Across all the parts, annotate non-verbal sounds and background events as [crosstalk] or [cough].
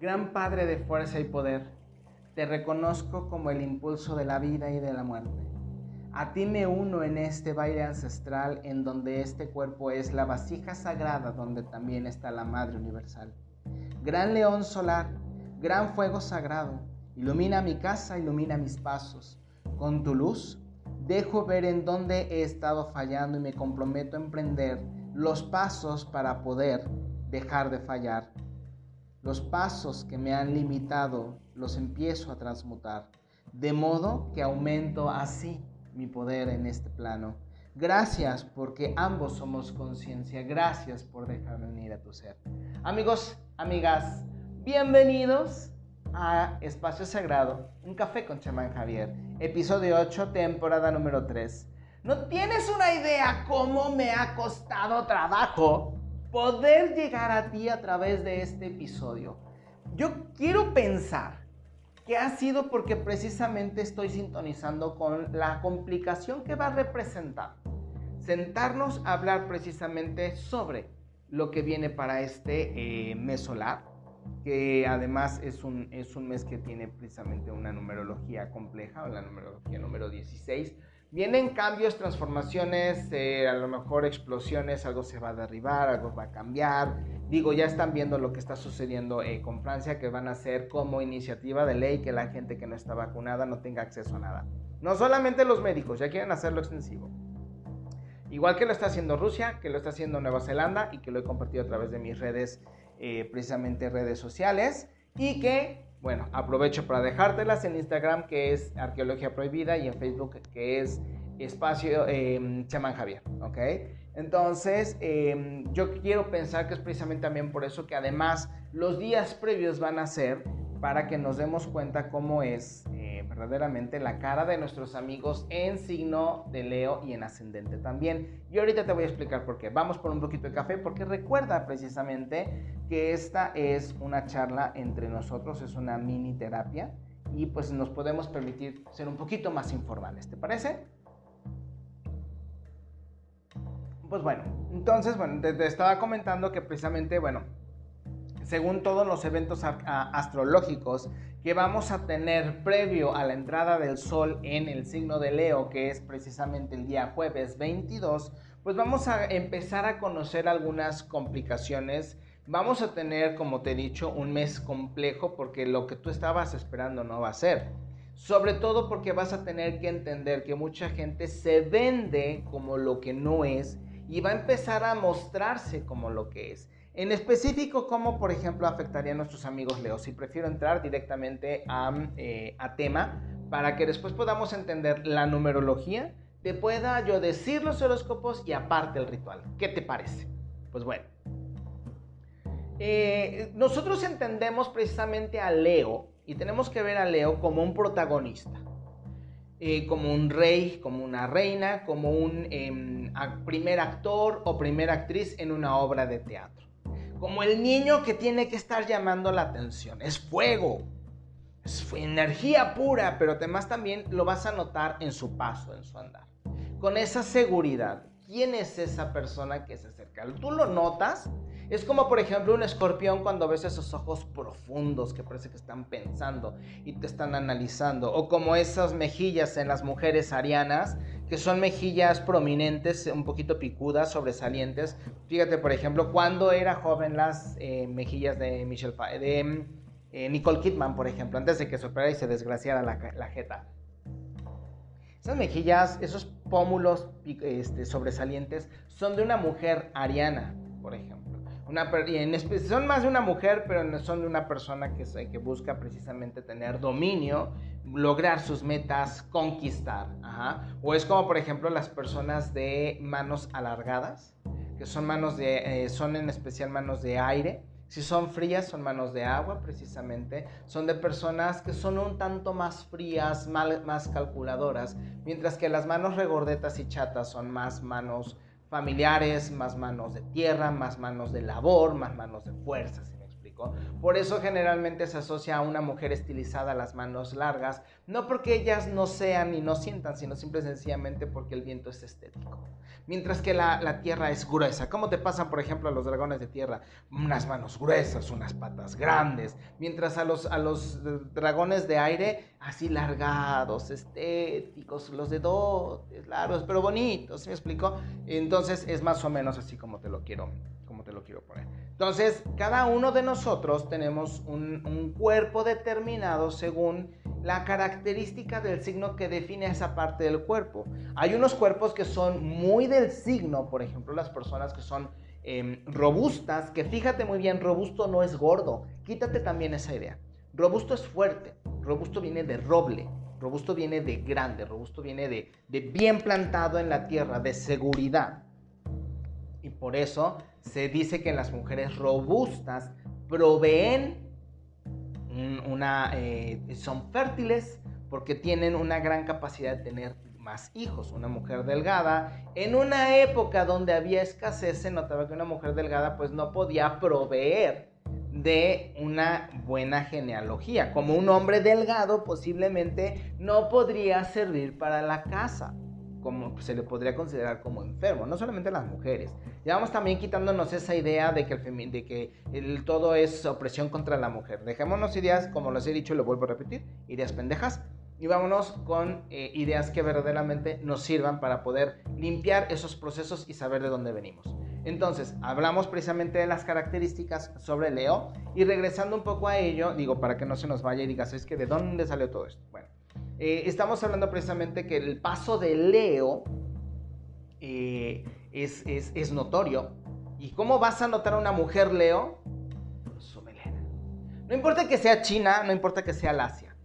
Gran Padre de fuerza y poder, te reconozco como el impulso de la vida y de la muerte. A ti me uno en este baile ancestral en donde este cuerpo es la vasija sagrada donde también está la Madre Universal. Gran león solar, gran fuego sagrado, ilumina mi casa, ilumina mis pasos. Con tu luz dejo ver en dónde he estado fallando y me comprometo a emprender los pasos para poder dejar de fallar. Los pasos que me han limitado los empiezo a transmutar, de modo que aumento así mi poder en este plano. Gracias porque ambos somos conciencia. Gracias por dejarme unir a tu ser. Amigos, amigas, bienvenidos a Espacio Sagrado, un café con chamán Javier, episodio 8, temporada número 3. No tienes una idea cómo me ha costado trabajo poder llegar a ti a través de este episodio. Yo quiero pensar que ha sido porque precisamente estoy sintonizando con la complicación que va a representar sentarnos a hablar precisamente sobre lo que viene para este eh, mes solar, que además es un, es un mes que tiene precisamente una numerología compleja, la numerología número 16, Vienen cambios, transformaciones, eh, a lo mejor explosiones, algo se va a derribar, algo va a cambiar. Digo, ya están viendo lo que está sucediendo eh, con Francia, que van a hacer como iniciativa de ley que la gente que no está vacunada no tenga acceso a nada. No solamente los médicos, ya quieren hacerlo extensivo. Igual que lo está haciendo Rusia, que lo está haciendo Nueva Zelanda y que lo he compartido a través de mis redes, eh, precisamente redes sociales. Y que bueno, aprovecho para dejártelas en Instagram, que es Arqueología Prohibida, y en Facebook, que es Espacio eh, Chamán Javier, ¿ok? Entonces, em, yo quiero pensar que es precisamente también por eso que además los días previos van a ser para que nos demos cuenta cómo es eh, verdaderamente la cara de nuestros amigos en signo de Leo y en ascendente también. Y ahorita te voy a explicar por qué. Vamos por un poquito de café porque recuerda precisamente que esta es una charla entre nosotros, es una mini terapia y pues nos podemos permitir ser un poquito más informales, ¿te parece? Pues bueno, entonces, bueno, te, te estaba comentando que precisamente, bueno, según todos los eventos astrológicos que vamos a tener previo a la entrada del Sol en el signo de Leo, que es precisamente el día jueves 22, pues vamos a empezar a conocer algunas complicaciones. Vamos a tener, como te he dicho, un mes complejo porque lo que tú estabas esperando no va a ser. Sobre todo porque vas a tener que entender que mucha gente se vende como lo que no es y va a empezar a mostrarse como lo que es. En específico, ¿cómo, por ejemplo, afectaría a nuestros amigos Leo? Si prefiero entrar directamente eh, a, tema para que después podamos entender la numerología, te pueda yo decir los horóscopos y aparte el ritual. ¿Qué te parece? Pues bueno. Eh, nosotros entendemos precisamente a Leo y tenemos que ver a Leo como un protagonista, eh, como un rey, como una reina, como un em, primer actor o primera actriz en una obra de teatro como el niño que tiene que estar llamando la atención. Es fuego, es energía pura, pero además también lo vas a notar en su paso, en su andar. Con esa seguridad, ¿quién es esa persona que se acerca? ¿Tú lo notas? Es como por ejemplo un escorpión cuando ves esos ojos profundos que parece que están pensando y te están analizando. O como esas mejillas en las mujeres arianas, que son mejillas prominentes, un poquito picudas, sobresalientes. Fíjate por ejemplo, cuando era joven las eh, mejillas de, Michelle, de eh, Nicole Kidman, por ejemplo, antes de que se operara y se desgraciara la, la jeta. Esas mejillas, esos pómulos este, sobresalientes son de una mujer ariana, por ejemplo son más de una mujer, pero son de una persona que, que busca precisamente tener dominio, lograr sus metas, conquistar. O es como, por ejemplo, las personas de manos alargadas, que son manos de, eh, son en especial manos de aire. Si son frías, son manos de agua, precisamente. Son de personas que son un tanto más frías, más calculadoras, mientras que las manos regordetas y chatas son más manos familiares, más manos de tierra, más manos de labor, más manos de fuerza, Por eso generalmente se asocia a una mujer estilizada las manos largas, no porque ellas no sean y no sientan, sino simple y sencillamente porque el viento es estético. Mientras que la, tierra es gruesa. ¿Cómo te pasan, por ejemplo, a los dragones de tierra? Unas manos gruesas, unas patas grandes. Mientras a los, los dragones de aire, así largados, estéticos, los dedotes largos, pero bonitos, ¿me explico? Entonces es más o menos así como te lo quiero, como te lo quiero poner. Entonces, cada uno de nosotros tenemos un, cuerpo determinado según la característica del signo que define esa parte del cuerpo. Hay unos cuerpos que son muy del signo, por ejemplo, las personas que son em, robustas, que fíjate muy bien, robusto no es gordo, quítate también esa idea. Robusto es fuerte, robusto viene de roble, robusto viene de grande, robusto viene de, de bien plantado en la tierra, de seguridad. Y por eso se dice que las mujeres robustas proveen una, eh, son fértiles porque tienen una gran capacidad de tener más hijos. Una mujer delgada, en una época donde había escasez, se notaba que una mujer delgada pues no podía proveer de una buena genealogía. Como un hombre delgado posiblemente no podría servir para la casa como se le podría considerar como enfermo, no solamente las mujeres. Ya vamos también quitándonos esa idea de que, el, de que todo es opresión contra la mujer. Dejémonos ideas, como les he dicho y lo vuelvo a repetir, ideas pendejas, y vámonos con eh, ideas que verdaderamente nos sirvan para poder limpiar esos procesos y saber de dónde venimos. Entonces, hablamos precisamente de las características sobre Leo y regresando un poco a ello, digo, para que no se nos vaya y digas, es que de dónde salió todo esto. Bueno, eh, estamos hablando precisamente que el paso de Leo eh, es, notorio. ¿Y cómo vas a notar a una mujer Leo? su melena. No importa que sea China, no importa que sea Asia.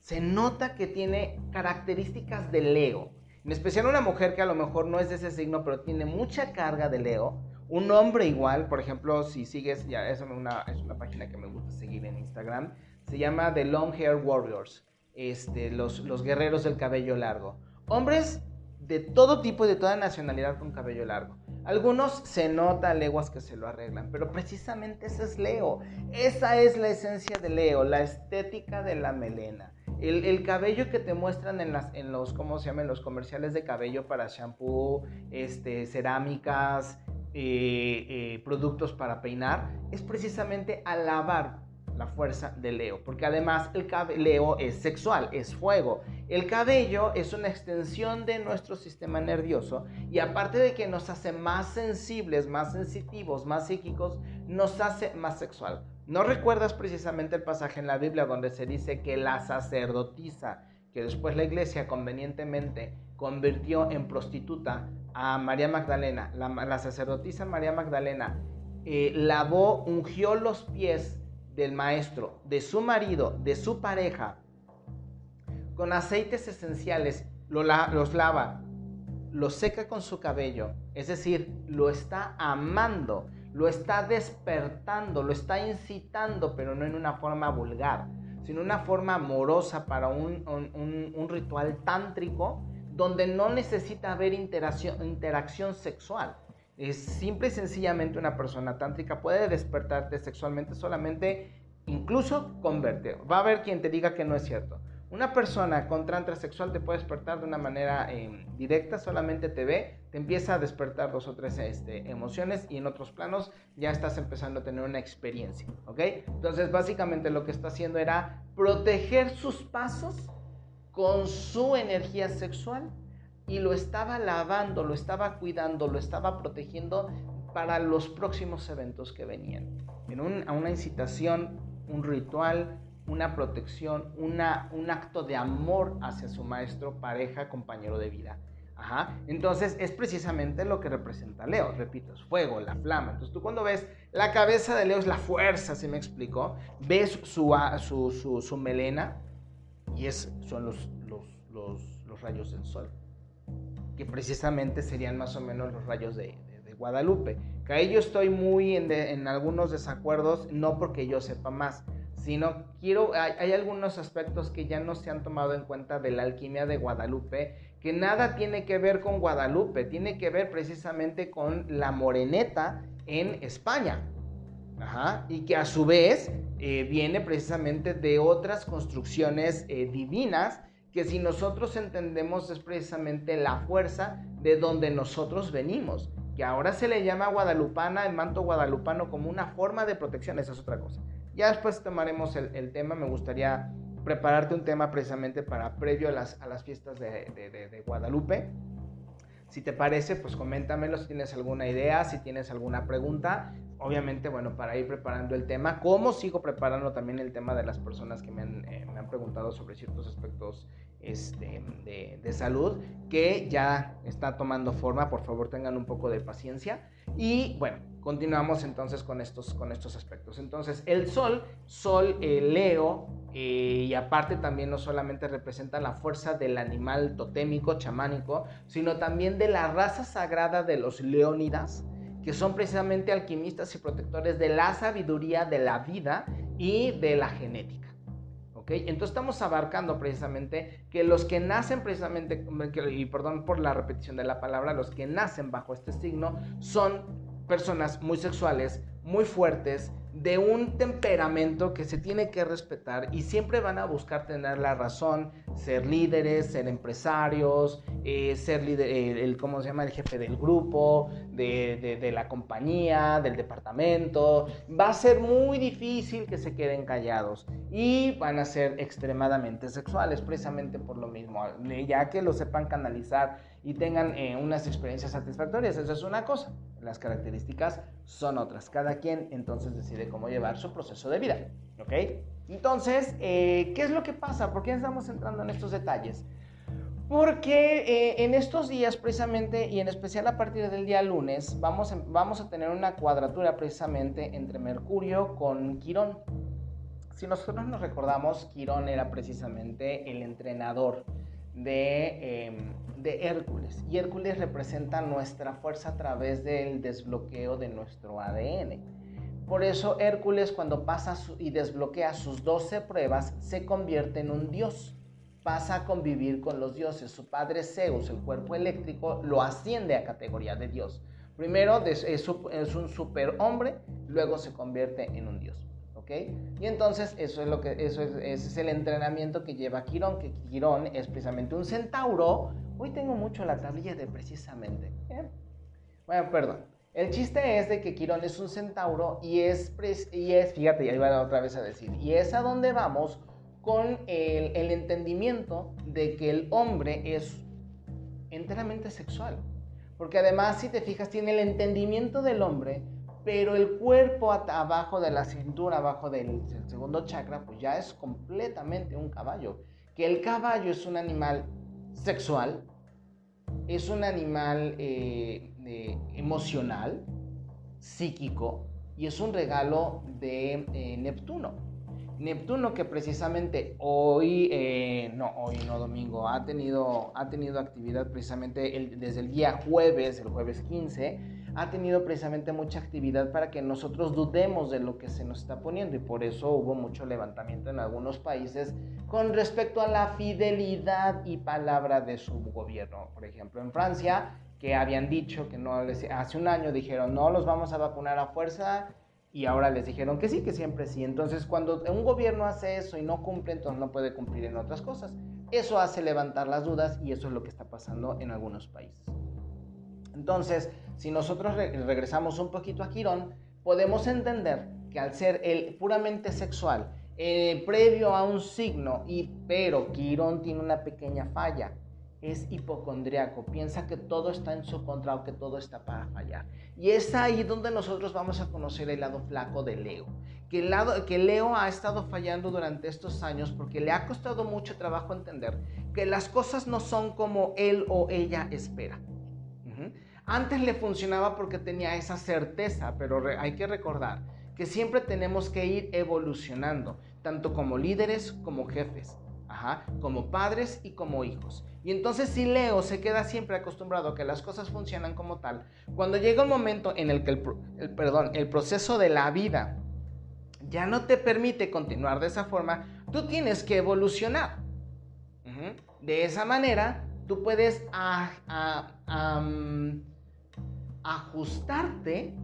Se nota que tiene características de Leo. En especial una mujer que a lo mejor no es de ese signo, pero tiene mucha carga de Leo. Un hombre igual, por ejemplo, si sigues, ya es una, es una página que me gusta seguir en Instagram, se llama The Long Hair Warriors este, los, los guerreros del cabello largo. Hombres de todo tipo y de toda nacionalidad con cabello largo. Algunos se nota leguas que se lo arreglan, pero precisamente ese es Leo. Esa es la esencia de Leo, la estética de la melena. El, cabello que te muestran en, las, en los, ¿cómo se llaman? Los comerciales de cabello para shampoo, este, cerámicas, eh, eh, productos para peinar, es precisamente alabar la fuerza de Leo, porque además el Leo es sexual, es fuego. El cabello es una extensión de nuestro sistema nervioso y aparte de que nos hace más sensibles, más sensitivos, más psíquicos, nos hace más sexual. ¿No recuerdas precisamente el pasaje en la Biblia donde se dice que la sacerdotisa, que después la iglesia convenientemente convirtió en prostituta a María Magdalena, la, sacerdotisa María Magdalena, eh, lavó, ungió los pies del maestro, de su marido, de su pareja, con aceites esenciales, los lava, los seca con su cabello, es decir, lo está amando, lo está despertando, lo está incitando, pero no en una forma vulgar, sino una forma amorosa para un, un ritual tántrico donde no necesita haber interacción sexual es simple y sencillamente una persona tántrica puede despertarte sexualmente solamente, incluso con verte. Va a haber quien te diga que no es cierto. Una persona con tantra sexual te puede despertar de una manera em, directa, solamente te ve, te empieza a despertar dos o tres este, emociones y en otros planos ya estás empezando a tener una experiencia, ¿ok? Entonces básicamente lo que está haciendo era proteger sus pasos con su energía sexual y lo estaba lavando, lo estaba cuidando, lo estaba protegiendo para los próximos eventos que venían. En una incitación, un ritual, una protección, un acto de amor hacia su maestro, pareja, compañero de vida. Ajá. Entonces es precisamente lo que representa Leo. Repito, es fuego, la flama. Entonces tú cuando ves la cabeza de Leo es la fuerza, ¿se me explicó? Ves su, melena y son los rayos del sol que precisamente serían más o menos los rayos de, Guadalupe. Que ahí yo estoy muy en, algunos desacuerdos, no porque yo sepa más, sino quiero, hay, algunos aspectos que ya no se han tomado en cuenta de la alquimia de Guadalupe, que nada tiene que ver con Guadalupe, tiene que ver precisamente con la moreneta en España. y que a su vez eh, viene precisamente de otras construcciones eh, divinas que si nosotros entendemos es precisamente la fuerza de donde nosotros venimos, que ahora se le llama guadalupana, el manto guadalupano como una forma de protección, esa es otra cosa. Ya después tomaremos el, tema, me gustaría prepararte un tema precisamente para previo a las, a las fiestas de, de Guadalupe. Si te parece, pues coméntamelo si tienes alguna idea, si tienes alguna pregunta obviamente, bueno, para ir preparando el tema, como sigo preparando también el tema de las personas que me han, eh, preguntado sobre ciertos aspectos este, de, salud, que ya está tomando forma, por favor tengan un poco de paciencia. Y bueno, continuamos entonces con estos, con estos aspectos. Entonces, el sol, sol eh, Leo, eh, y aparte también no solamente representa la fuerza del animal totémico, chamánico, sino también de la raza sagrada de los leónidas, que son precisamente alquimistas y protectores de la sabiduría, de la vida y de la genética. ¿ok? Entonces estamos abarcando precisamente que los que nacen precisamente, y perdón por la repetición de la palabra, los que nacen bajo este signo son personas muy sexuales, muy fuertes, de un temperamento que se tiene que respetar y siempre van a buscar tener la razón, ser líderes, ser empresarios, eh, ser líder, el, ¿cómo se llama? El jefe del grupo, de, de, la compañía, del departamento. Va a ser muy difícil que se queden callados y van a ser extremadamente sexuales, precisamente por lo mismo, ya que lo sepan canalizar y tengan eh, unas experiencias satisfactorias. Eso es una cosa. Las características son otras. Cada quien entonces decide cómo llevar su proceso de vida. ¿Ok? Entonces, eh, ¿qué es lo que pasa? ¿Por qué estamos entrando en estos detalles? Porque eh, en estos días precisamente, y en especial a partir del día lunes, vamos, vamos a tener una cuadratura precisamente entre Mercurio con Quirón. Si nosotros nos recordamos, Quirón era precisamente el entrenador de, em, de Hércules. Y Hércules representa nuestra fuerza a través del desbloqueo de nuestro ADN. Por eso Hércules cuando pasa y desbloquea sus 12 pruebas se convierte en un dios. Pasa a convivir con los dioses. Su padre Zeus, el cuerpo eléctrico, lo asciende a categoría de dios. Primero es un superhombre, luego se convierte en un dios. Y entonces eso es lo que eso es, es el entrenamiento que lleva Quirón, que Quirón es precisamente un centauro. Hoy tengo mucho la tablilla de precisamente. ¿eh? Bueno, perdón. El chiste es de que Quirón es un centauro y es, y es fíjate, ya iba otra vez a decir, y es a donde vamos con el entendimiento de que el hombre es enteramente sexual. Porque además, si te fijas, tiene el entendimiento del hombre pero el cuerpo abajo de la cintura, abajo del, segundo chakra, pues ya es completamente un caballo. Que el caballo es un animal sexual, es un animal eh, emocional, psíquico, y es un regalo de eh, Neptuno. Neptuno que precisamente hoy, eh, no, hoy no domingo, ha tenido, ha tenido actividad precisamente desde el día jueves, el jueves 15, ha tenido precisamente mucha actividad para que nosotros dudemos de lo que se nos está poniendo y por eso hubo mucho levantamiento en algunos países con respecto a la fidelidad y palabra de su gobierno. Por ejemplo, en Francia, que habían dicho que no les, hace un año dijeron no los vamos a vacunar a fuerza y ahora les dijeron que sí, que siempre sí. Entonces, cuando un gobierno hace eso y no cumple, entonces no puede cumplir en otras cosas. Eso hace levantar las dudas y eso es lo que está pasando en algunos países. Entonces, si nosotros regresamos un poquito a Quirón, podemos entender que al ser el puramente sexual, eh, previo a un signo, y, pero Quirón tiene una pequeña falla, es hipocondriaco, piensa que todo está en su contra o que todo está para fallar. Y es ahí donde nosotros vamos a conocer el lado flaco de Leo. Que, el lado, que Leo ha estado fallando durante estos años porque le ha costado mucho trabajo entender que las cosas no son como él o ella espera. Antes le funcionaba porque tenía esa certeza, pero hay que recordar que siempre tenemos que ir evolucionando, tanto como líderes como jefes, como padres y como hijos. Y entonces si Leo se queda siempre acostumbrado a que las cosas funcionan como tal, cuando llega un momento en el que el, perdón, el proceso de la vida ya no te permite continuar de esa forma, tú tienes que evolucionar. De esa manera, tú puedes ajustarte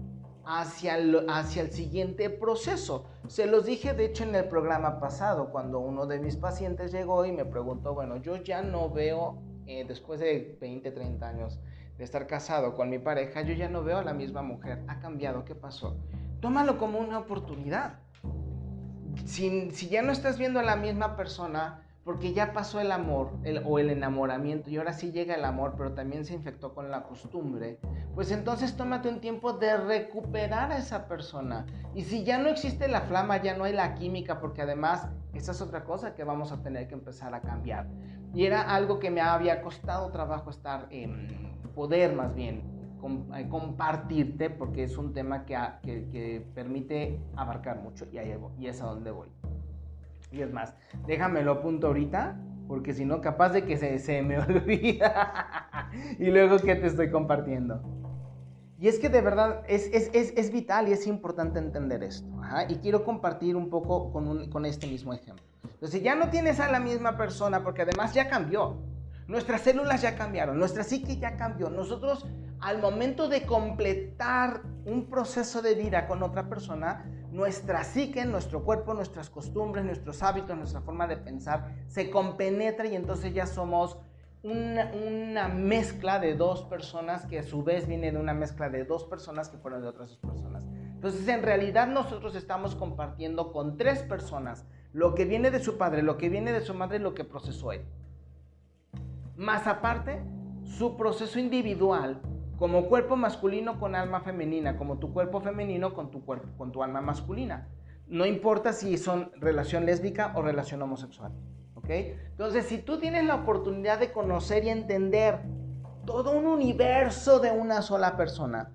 hacia el, hacia el siguiente proceso. Se los dije de hecho en el programa pasado, cuando uno de mis pacientes llegó y me preguntó, bueno, yo ya no veo, eh, después de 20, 30 años de estar casado con mi pareja, yo ya no veo a la misma mujer. Ha cambiado, ¿qué pasó? Tómalo como una oportunidad. Si, si ya no estás viendo a la misma persona, porque ya pasó el amor o el enamoramiento y ahora sí llega el amor, pero también se infectó con la costumbre, pues entonces tómate un tiempo de recuperar a esa persona. Y si ya no existe la flama, ya no hay la química, porque además esa es otra cosa que vamos a tener que empezar a cambiar. Y era algo que me había costado trabajo estar, en poder más bien eh, compartirte, porque es un tema que, que, permite abarcar mucho y, ahí, y es a donde voy. Y es más, déjame lo apunto ahorita, porque si no, capaz de que se, se me [laughs] olvida. y luego, ¿qué te estoy compartiendo? Y es que de verdad es, es, es, es vital y es importante entender esto. Y quiero compartir un poco con, un, con este mismo ejemplo. Entonces, ya no tienes a la misma persona, porque además ya cambió. Nuestras células ya cambiaron, nuestra psique ya cambió. Nosotros, al momento de completar un proceso de vida con otra persona, nuestra psique, nuestro cuerpo, nuestras costumbres, nuestros hábitos, nuestra forma de pensar se compenetra y entonces ya somos una, mezcla de dos personas que a su vez viene de una mezcla de dos personas que fueron de otras dos personas. Entonces en realidad nosotros estamos compartiendo con tres personas lo que viene de su padre, lo que viene de su madre, lo que procesó él. Más aparte, su proceso individual como cuerpo masculino con alma femenina, como tu cuerpo femenino con tu cuerpo, con tu alma masculina. No importa si son relación lésbica o relación homosexual. ¿Ok? Entonces, si tú tienes la oportunidad de conocer y entender todo un universo de una sola persona,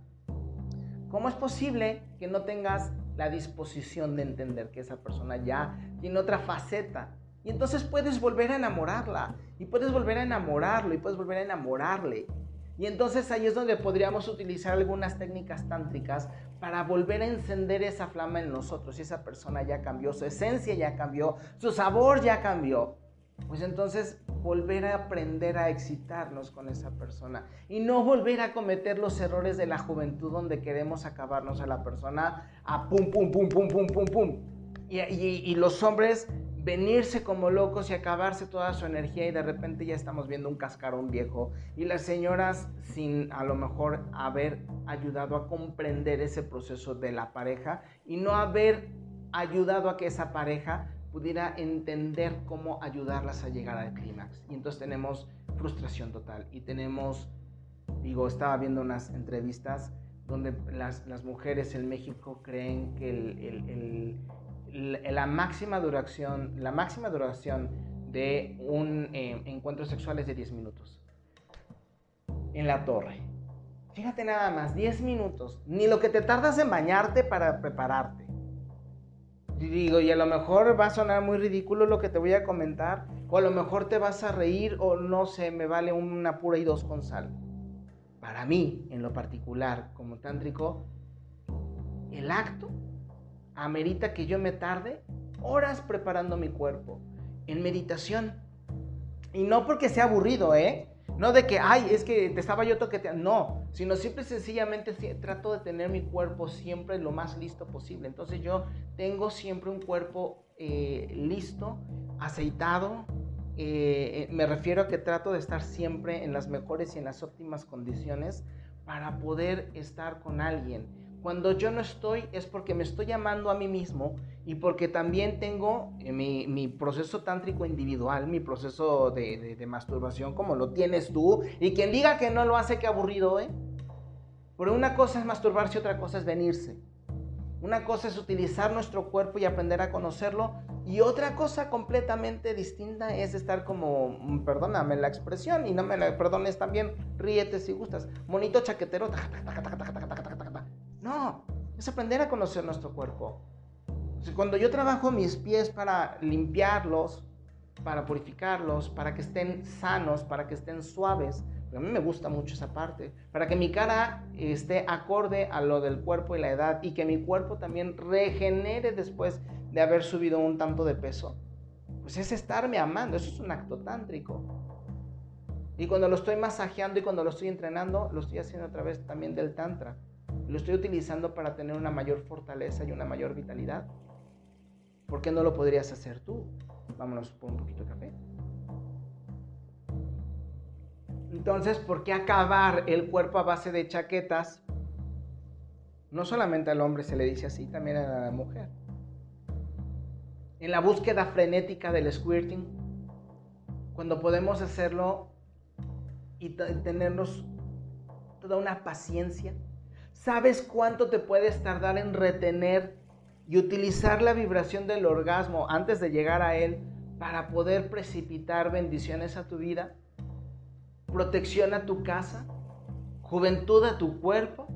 ¿cómo es posible que no tengas la disposición de entender que esa persona ya tiene otra faceta? Y entonces puedes volver a enamorarla, y puedes volver a enamorarlo, y puedes volver a enamorarle. Y entonces ahí es donde podríamos utilizar algunas técnicas tántricas para volver a encender esa flama en nosotros. Si esa persona ya cambió, su esencia ya cambió, su sabor ya cambió. Pues entonces volver a aprender a excitarnos con esa persona y no volver a cometer los errores de la juventud donde queremos acabarnos a la persona a pum, pum, pum, pum, pum, pum, pum. Y, y los hombres venirse como locos y acabarse toda su energía y de repente ya estamos viendo un cascarón viejo y las señoras sin a lo mejor haber ayudado a comprender ese proceso de la pareja y no haber ayudado a que esa pareja pudiera entender cómo ayudarlas a llegar al clímax. Y entonces tenemos frustración total y tenemos, digo, estaba viendo unas entrevistas donde las, las mujeres en México creen que el la máxima duración, la máxima duración de un eh, encuentro sexual es de 10 minutos. En la torre. Fíjate nada más, 10 minutos. Ni lo que te tardas en bañarte para prepararte. Y digo, y a lo mejor va a sonar muy ridículo lo que te voy a comentar, o a lo mejor te vas a reír, o no sé, me vale una pura y dos con sal. Para mí, en lo particular, como tántrico, el acto amerita que yo me tarde horas preparando mi cuerpo en meditación. Y no porque sea aburrido, ¿eh? No de que, ay, es que te estaba yo toqueteando. No, sino simple y sencillamente trato de tener mi cuerpo siempre lo más listo posible. Entonces yo tengo siempre un cuerpo eh, listo, aceitado. Eh, me refiero a que trato de estar siempre en las mejores y en las óptimas condiciones para poder estar con alguien cuando yo no estoy es porque me estoy llamando a mí mismo y porque también tengo eh, mi, proceso tántrico individual, mi proceso de, masturbación como lo tienes tú. Y quien diga que no lo hace, qué aburrido, ¿eh? Pero una cosa es masturbarse, otra cosa es venirse. Una cosa es utilizar nuestro cuerpo y aprender a conocerlo. Y otra cosa completamente distinta es estar como, mm, perdóname la expresión, y no me la perdones también, ríete si gustas, monito chaquetero. No, es aprender a conocer nuestro cuerpo. Cuando yo trabajo mis pies para limpiarlos, para purificarlos, para que estén sanos, para que estén suaves, a mí me gusta mucho esa parte, para que mi cara esté acorde a lo del cuerpo y la edad y que mi cuerpo también regenere después de haber subido un tanto de peso. Pues es estarme amando, eso es un acto tántrico. Y cuando lo estoy masajeando y cuando lo estoy entrenando, lo estoy haciendo a través también del tantra lo estoy utilizando para tener una mayor fortaleza y una mayor vitalidad. ¿Por qué no lo podrías hacer tú? Vámonos por un poquito de café. Entonces, ¿por qué acabar el cuerpo a base de chaquetas? No solamente al hombre se le dice así, también a la mujer. En la búsqueda frenética del squirting, cuando podemos hacerlo y tenernos toda una paciencia, ¿sabes cuánto te puedes tardar en retener y utilizar la vibración del orgasmo antes de llegar a él para poder precipitar bendiciones a tu vida? protección a tu casa, juventud a tu cuerpo,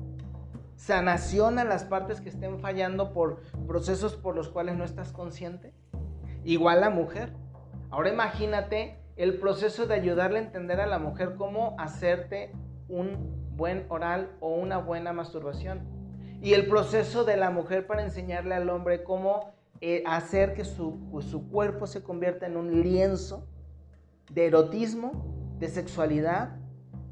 sanación a las partes que estén fallando por procesos por los cuales no estás consciente. Igual la mujer. Ahora imagínate el proceso de ayudarle a entender a la mujer cómo hacerte un buen oral o una buena masturbación. Y el proceso de la mujer para enseñarle al hombre cómo eh, hacer que su, su cuerpo se convierta en un lienzo de erotismo de sexualidad,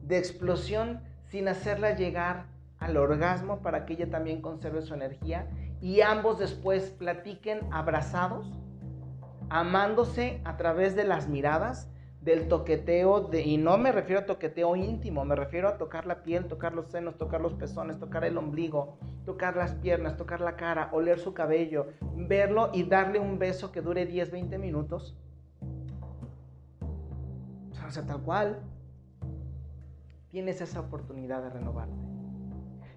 de explosión, sin hacerla llegar al orgasmo para que ella también conserve su energía y ambos después platiquen abrazados, amándose a través de las miradas, del toqueteo, de, y no me refiero a toqueteo íntimo, me refiero a tocar la piel, tocar los senos, tocar los pezones, tocar el ombligo, tocar las piernas, tocar la cara, oler su cabello, verlo y darle un beso que dure 10, 20 minutos o sea, tal cual, tienes esa oportunidad de renovarte.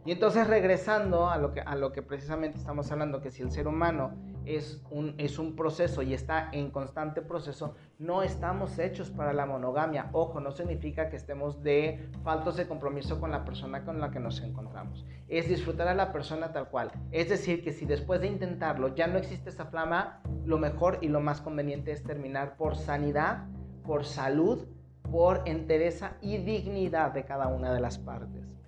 Y entonces regresando a lo que, a lo que precisamente estamos hablando, que si el ser humano es un, es un proceso y está en constante proceso, no estamos hechos para la monogamia. Ojo, no significa que estemos de faltos de compromiso con la persona con la que nos encontramos. Es disfrutar a la persona tal cual. Es decir, que si después de intentarlo ya no existe esa flama, lo mejor y lo más conveniente es terminar por sanidad, por salud por entereza y dignidad de cada una de las partes.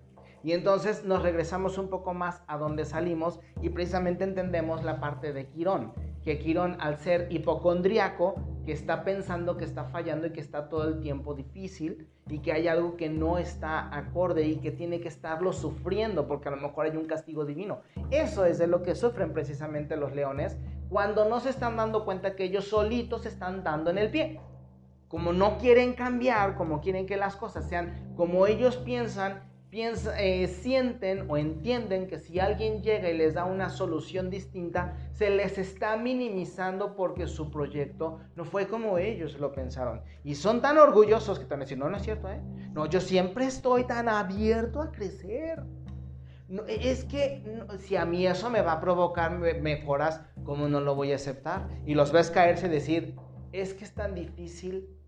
Y entonces nos regresamos un poco más a donde salimos y precisamente entendemos la parte de Quirón, que Quirón al ser hipocondriaco, que está pensando que está fallando y que está todo el tiempo difícil y que hay algo que no está acorde y que tiene que estarlo sufriendo porque a lo mejor hay un castigo divino. Eso es de lo que sufren precisamente los leones cuando no se están dando cuenta que ellos solitos están dando en el pie como no quieren cambiar, como quieren que las cosas sean como ellos piensan, eh, sienten o entienden que si alguien llega y les da una solución distinta, se les está minimizando porque su proyecto no fue como ellos lo pensaron. Y son tan orgullosos que también dicen, no, no es cierto, ¿eh? No, yo siempre estoy tan abierto a crecer. No, es que si a mí eso me va a provocar mejoras, ¿cómo no lo voy a aceptar? Y los ves caerse y decir, es que es tan difícil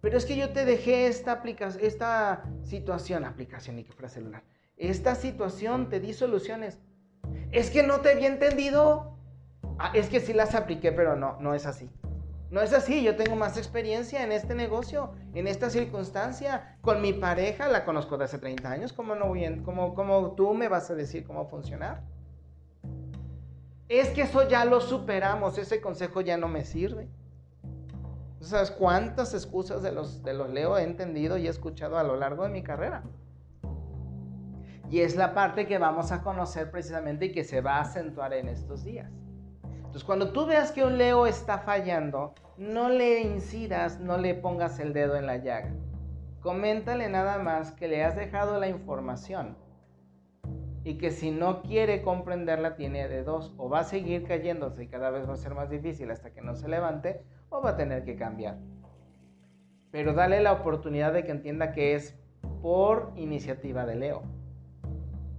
pero es que yo te dejé esta, aplicación, esta situación, aplicación y que fuera celular. Esta situación te di soluciones. Es que no te había entendido. Ah, es que sí las apliqué, pero no, no es así. No es así, yo tengo más experiencia en este negocio, en esta circunstancia. Con mi pareja la conozco de hace 30 años. ¿Cómo, no voy cómo, cómo tú me vas a decir cómo funcionar? Es que eso ya lo superamos, ese consejo ya no me sirve. ¿Sabes cuántas excusas de los, de los leo he entendido y he escuchado a lo largo de mi carrera? Y es la parte que vamos a conocer precisamente y que se va a acentuar en estos días. Entonces, cuando tú veas que un Leo está fallando, no le incidas, no le pongas el dedo en la llaga. Coméntale nada más que le has dejado la información y que si no quiere comprenderla tiene de dos, o va a seguir cayéndose y cada vez va a ser más difícil hasta que no se levante, o va a tener que cambiar. Pero dale la oportunidad de que entienda que es por iniciativa de Leo.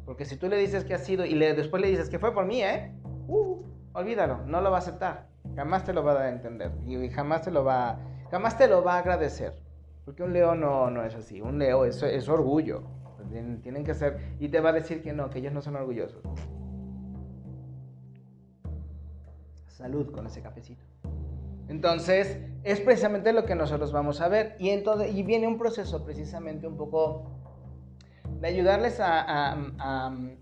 Porque si tú le dices que ha sido y después le dices que fue por mí, ¿eh? Uh, olvídalo, no lo va a aceptar. Jamás te lo va a entender y jamás te lo va, jamás te lo va a agradecer. Porque un Leo no, no es así. Un Leo es, es orgullo. Tienen que ser. Y te va a decir que no, que ellos no son orgullosos. Salud con ese cafecito. Entonces, es precisamente lo que nosotros vamos a ver. Y, entonces, y viene un proceso precisamente un poco de ayudarles a,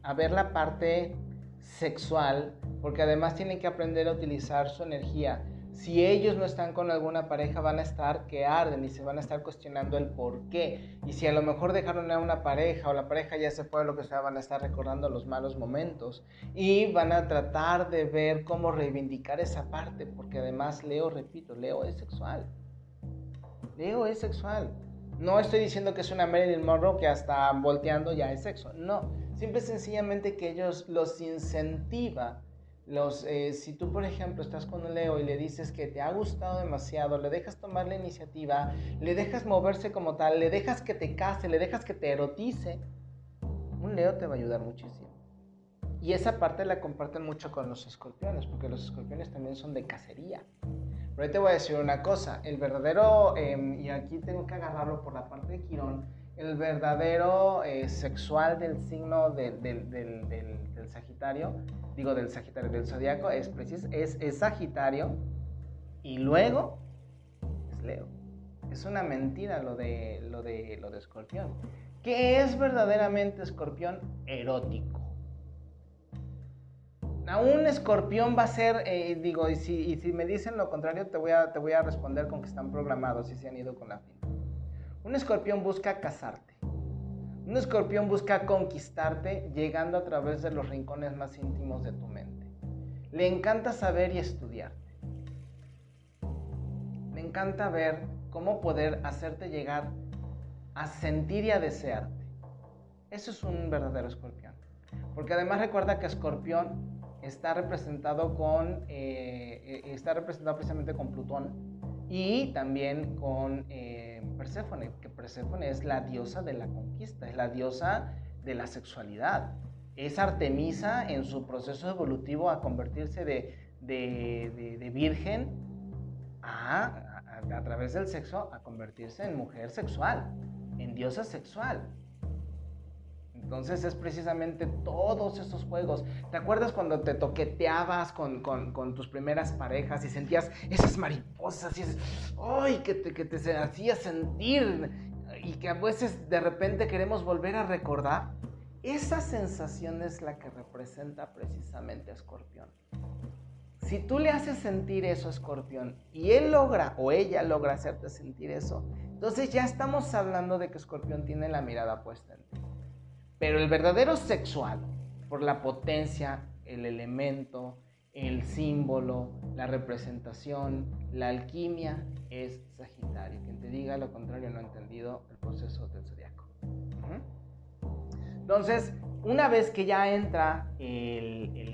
a, ver la parte sexual, porque además tienen que aprender a utilizar su energía si ellos no están con alguna pareja, van a estar que arden y se van a estar cuestionando el por qué. Y si a lo mejor dejaron a una pareja o la pareja ya se fue, lo que sea, van a estar recordando los malos momentos y van a tratar de ver cómo reivindicar esa parte, porque además Leo, repito, Leo es sexual. Leo es sexual. No estoy diciendo que es una Marilyn Monroe que hasta volteando ya es sexo. No, simple y sencillamente que ellos los incentiva los, eh, si tú, por ejemplo, estás con Leo y le dices que te ha gustado demasiado, le dejas tomar la iniciativa, le dejas moverse como tal, le dejas que te case, le dejas que te erotice, un Leo te va a ayudar muchísimo. Y esa parte la comparten mucho con los escorpiones, porque los escorpiones también son de cacería. Pero ahí te voy a decir una cosa, el verdadero, em, y aquí tengo que agarrarlo por la parte de Quirón, el verdadero eh, sexual del signo del, Sagitario, digo del Sagitario, del Zodíaco, es, es, es Sagitario y luego es Leo. Es una mentira lo de, lo de, lo de Escorpión. ¿Qué es verdaderamente Escorpión? Erótico. A un escorpión va a ser, eh, digo, y si, y si, me dicen lo contrario, te voy, a, te voy a responder con que están programados y se han ido con la fin. Un escorpión busca casarte. Un escorpión busca conquistarte llegando a través de los rincones más íntimos de tu mente. Le encanta saber y estudiarte. Le encanta ver cómo poder hacerte llegar a sentir y a desearte. Eso es un verdadero escorpión. Porque además recuerda que escorpión está representado con, eh, eh, está representado precisamente con Plutón y también con eh, Perséfone, que Perséfone es la diosa de la conquista, es la diosa de la sexualidad. Es Artemisa en su proceso evolutivo a convertirse de, virgen a, a través del sexo a convertirse en mujer sexual, en diosa sexual. Entonces es precisamente todos esos juegos. ¿Te acuerdas cuando te toqueteabas con, tus primeras parejas y sentías esas mariposas y esas, ¡ay! Que te, que te hacía sentir y que a veces de repente queremos volver a recordar? Esa sensación es la que representa precisamente a Escorpión. Si tú le haces sentir eso a Escorpión y él logra o ella logra hacerte sentir eso, entonces ya estamos hablando de que Escorpión tiene la mirada puesta en ti. Pero el verdadero sexual, por la potencia, el elemento, el símbolo, la representación, la alquimia, es Sagitario. Quien te diga lo contrario no ha entendido el proceso del zodiaco. Entonces, una vez que ya entra el,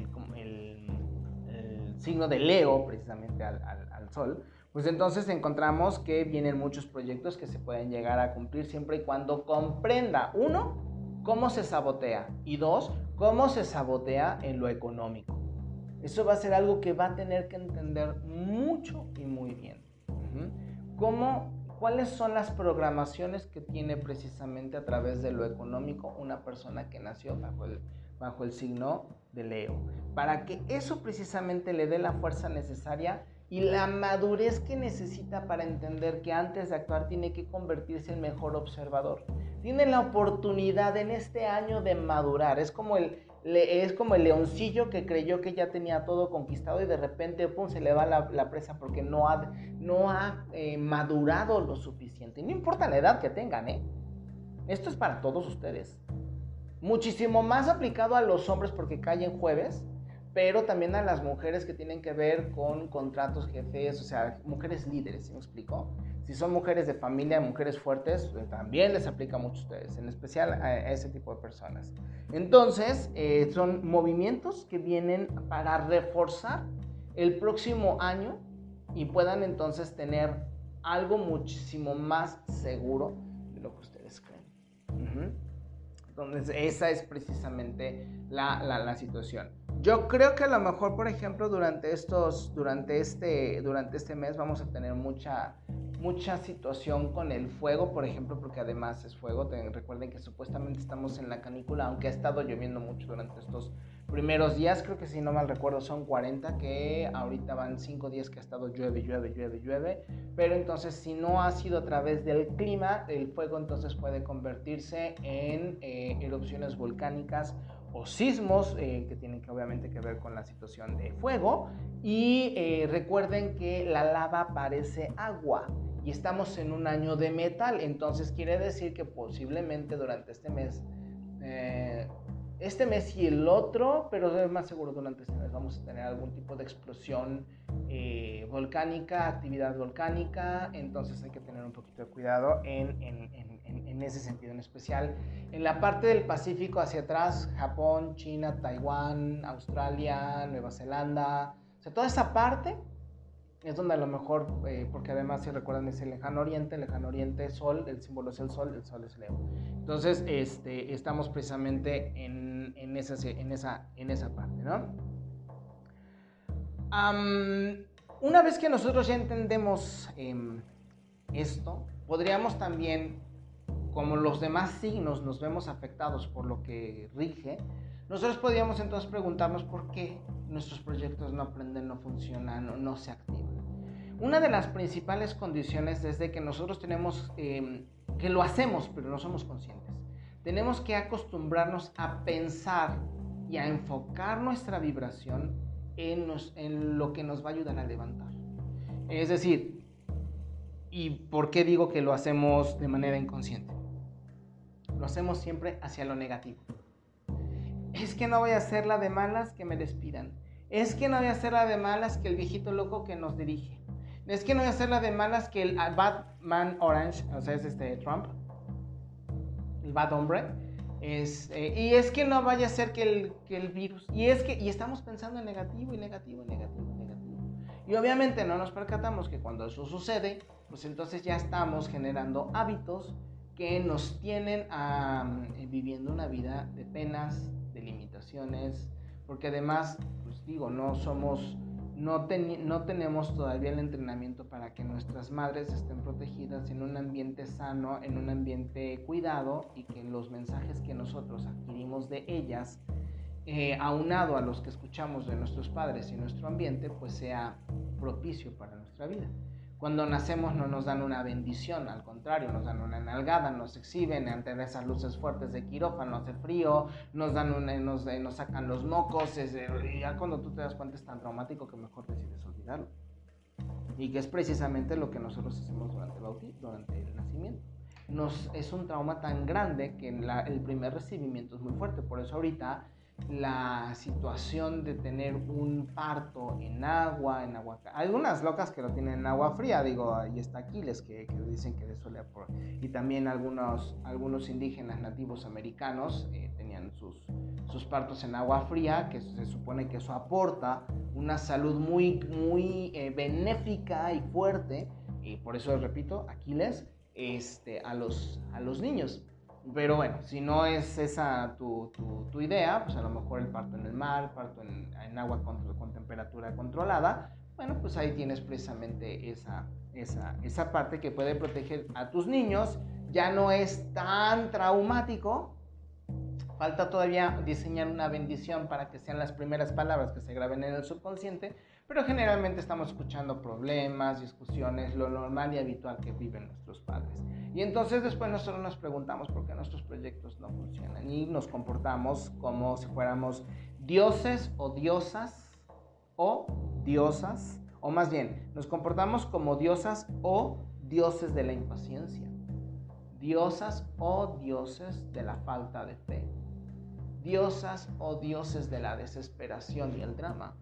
signo de Leo, precisamente al, al Sol, pues entonces encontramos que vienen muchos proyectos que se pueden llegar a cumplir siempre y cuando comprenda, uno, cómo se sabotea y dos, cómo se sabotea en lo económico. Eso va a ser algo que va a tener que entender mucho y muy bien. ¿Cómo, ¿Cuáles son las programaciones que tiene precisamente a través de lo económico una persona que nació bajo el, bajo el signo de Leo? Para que eso precisamente le dé la fuerza necesaria y la madurez que necesita para entender que antes de actuar tiene que convertirse en mejor observador tiene la oportunidad en este año de madurar. Es como el, es como el leoncillo que creyó que ya tenía todo conquistado y de repente pum, se le va la, presa porque no ha, no ha eh, madurado lo suficiente. no importa la edad que tengan, ¿eh? Esto es para todos ustedes. Muchísimo más aplicado a los hombres porque cae en jueves, pero también a las mujeres que tienen que ver con contratos jefes, o sea, mujeres líderes, ¿sí me explico? Si son mujeres de familia, mujeres fuertes, pues, también les aplica mucho a ustedes, en especial a, ese tipo de personas. Entonces, eh, son movimientos que vienen para reforzar el próximo año y puedan entonces tener algo muchísimo más seguro de lo que ustedes creen. Entonces, esa es precisamente la, la, la, situación. Yo creo que a lo mejor, por ejemplo, durante estos, durante este, durante este mes vamos a tener mucha, mucha situación con el fuego, por ejemplo, porque además es fuego. recuerden que supuestamente estamos en la canícula, aunque ha estado lloviendo mucho durante estos primeros días, creo que si no mal recuerdo son 40, que ahorita van 5 días que ha estado llueve, llueve, llueve, llueve. Pero entonces si no ha sido a través del clima, el fuego entonces puede convertirse en eh, erupciones volcánicas o sismos eh, que tienen que obviamente que ver con la situación de fuego. Y eh, recuerden que la lava parece agua y estamos en un año de metal, entonces quiere decir que posiblemente durante este mes, eh, este mes y el otro, pero es más seguro durante este mes vamos a tener algún tipo de explosión volcánica, actividad volcánica, entonces hay que tener un poquito de cuidado en, en, en, en ese sentido en especial. En la parte del Pacífico hacia atrás, Japón, China, Taiwán, Australia, Nueva Zelanda, o sea, toda esa parte es donde a lo mejor, eh, porque además si recuerdan es el lejano oriente, el lejano oriente sol, el símbolo es el sol, el sol es Leo. Entonces, este, estamos precisamente en, en, esa, en, esa, en esa parte, ¿no? una vez que nosotros ya entendemos em, esto, podríamos también como los demás signos nos vemos afectados por lo que rige, nosotros podríamos entonces preguntarnos por qué nuestros proyectos no aprenden, no funcionan no se activan. Una de las principales condiciones es de que nosotros tenemos, em, que lo hacemos, pero no somos conscientes. Tenemos que acostumbrarnos a pensar y a enfocar nuestra vibración en, en lo que nos va a ayudar a levantar. Es decir, ¿y por qué digo que lo hacemos de manera inconsciente? lo hacemos siempre hacia lo negativo. Es que no voy a hacer la de malas que me despidan. Es que no voy a hacer la de malas que el viejito loco que nos dirige. Es que no voy a hacer la de malas que el Batman Orange, o sea, es este Trump, el bad hombre, es, eh, y es que no vaya a ser que el, que el virus. Y es que y estamos pensando en negativo y negativo y negativo y negativo. Y obviamente no nos percatamos que cuando eso sucede, pues entonces ya estamos generando hábitos que nos tienen eh, viviendo una vida de penas, de limitaciones, porque además, pues digo, no somos, no, no tenemos todavía el entrenamiento para que nuestras madres estén protegidas en un ambiente sano, en un ambiente cuidado y que los mensajes que nosotros adquirimos de ellas, eh, aunado a los que escuchamos de nuestros padres y nuestro ambiente, pues sea propicio para nuestra vida. Cuando nacemos no nos dan una bendición, al contrario, nos dan una nalgada, nos exhiben ante esas luces fuertes de quirófano, hace frío, nos, dan una, nos, eh, nos sacan los mocos, y ya cuando tú te das cuenta es tan traumático que mejor decides olvidarlo. Y que es precisamente lo que nosotros hacemos durante el, durante el nacimiento. Nos, es un trauma tan grande que el primer recibimiento es muy fuerte. Por eso ahorita la situación de tener un parto en agua, en agua... Algunas locas que lo tienen en agua fría, digo, ahí está Aquiles, que, que dicen que eso le por... Y también algunos, algunos indígenas nativos americanos eh, tenían sus, sus partos en agua fría, que se supone que eso aporta una salud muy, muy eh, benéfica y fuerte, y por eso repito, Aquiles, este, a, los, a los niños. Pero bueno, si no es esa tu, tu, idea, pues a lo mejor el parto en el mar, parto en, en agua con, con, temperatura controlada, bueno, pues ahí tienes precisamente esa, esa, esa parte que puede proteger a tus niños. Ya no es tan traumático. Falta todavía diseñar una bendición para que sean las primeras palabras que se graben en el subconsciente, pero generalmente estamos escuchando problemas, discusiones, lo normal y habitual que viven nuestros padres. Y entonces después nosotros nos preguntamos por qué nuestros proyectos no funcionan y nos comportamos como si fuéramos dioses o diosas o diosas, o más bien, nos comportamos como diosas o dioses de la impaciencia, diosas o dioses de la falta de fe, diosas o dioses de la desesperación y el drama.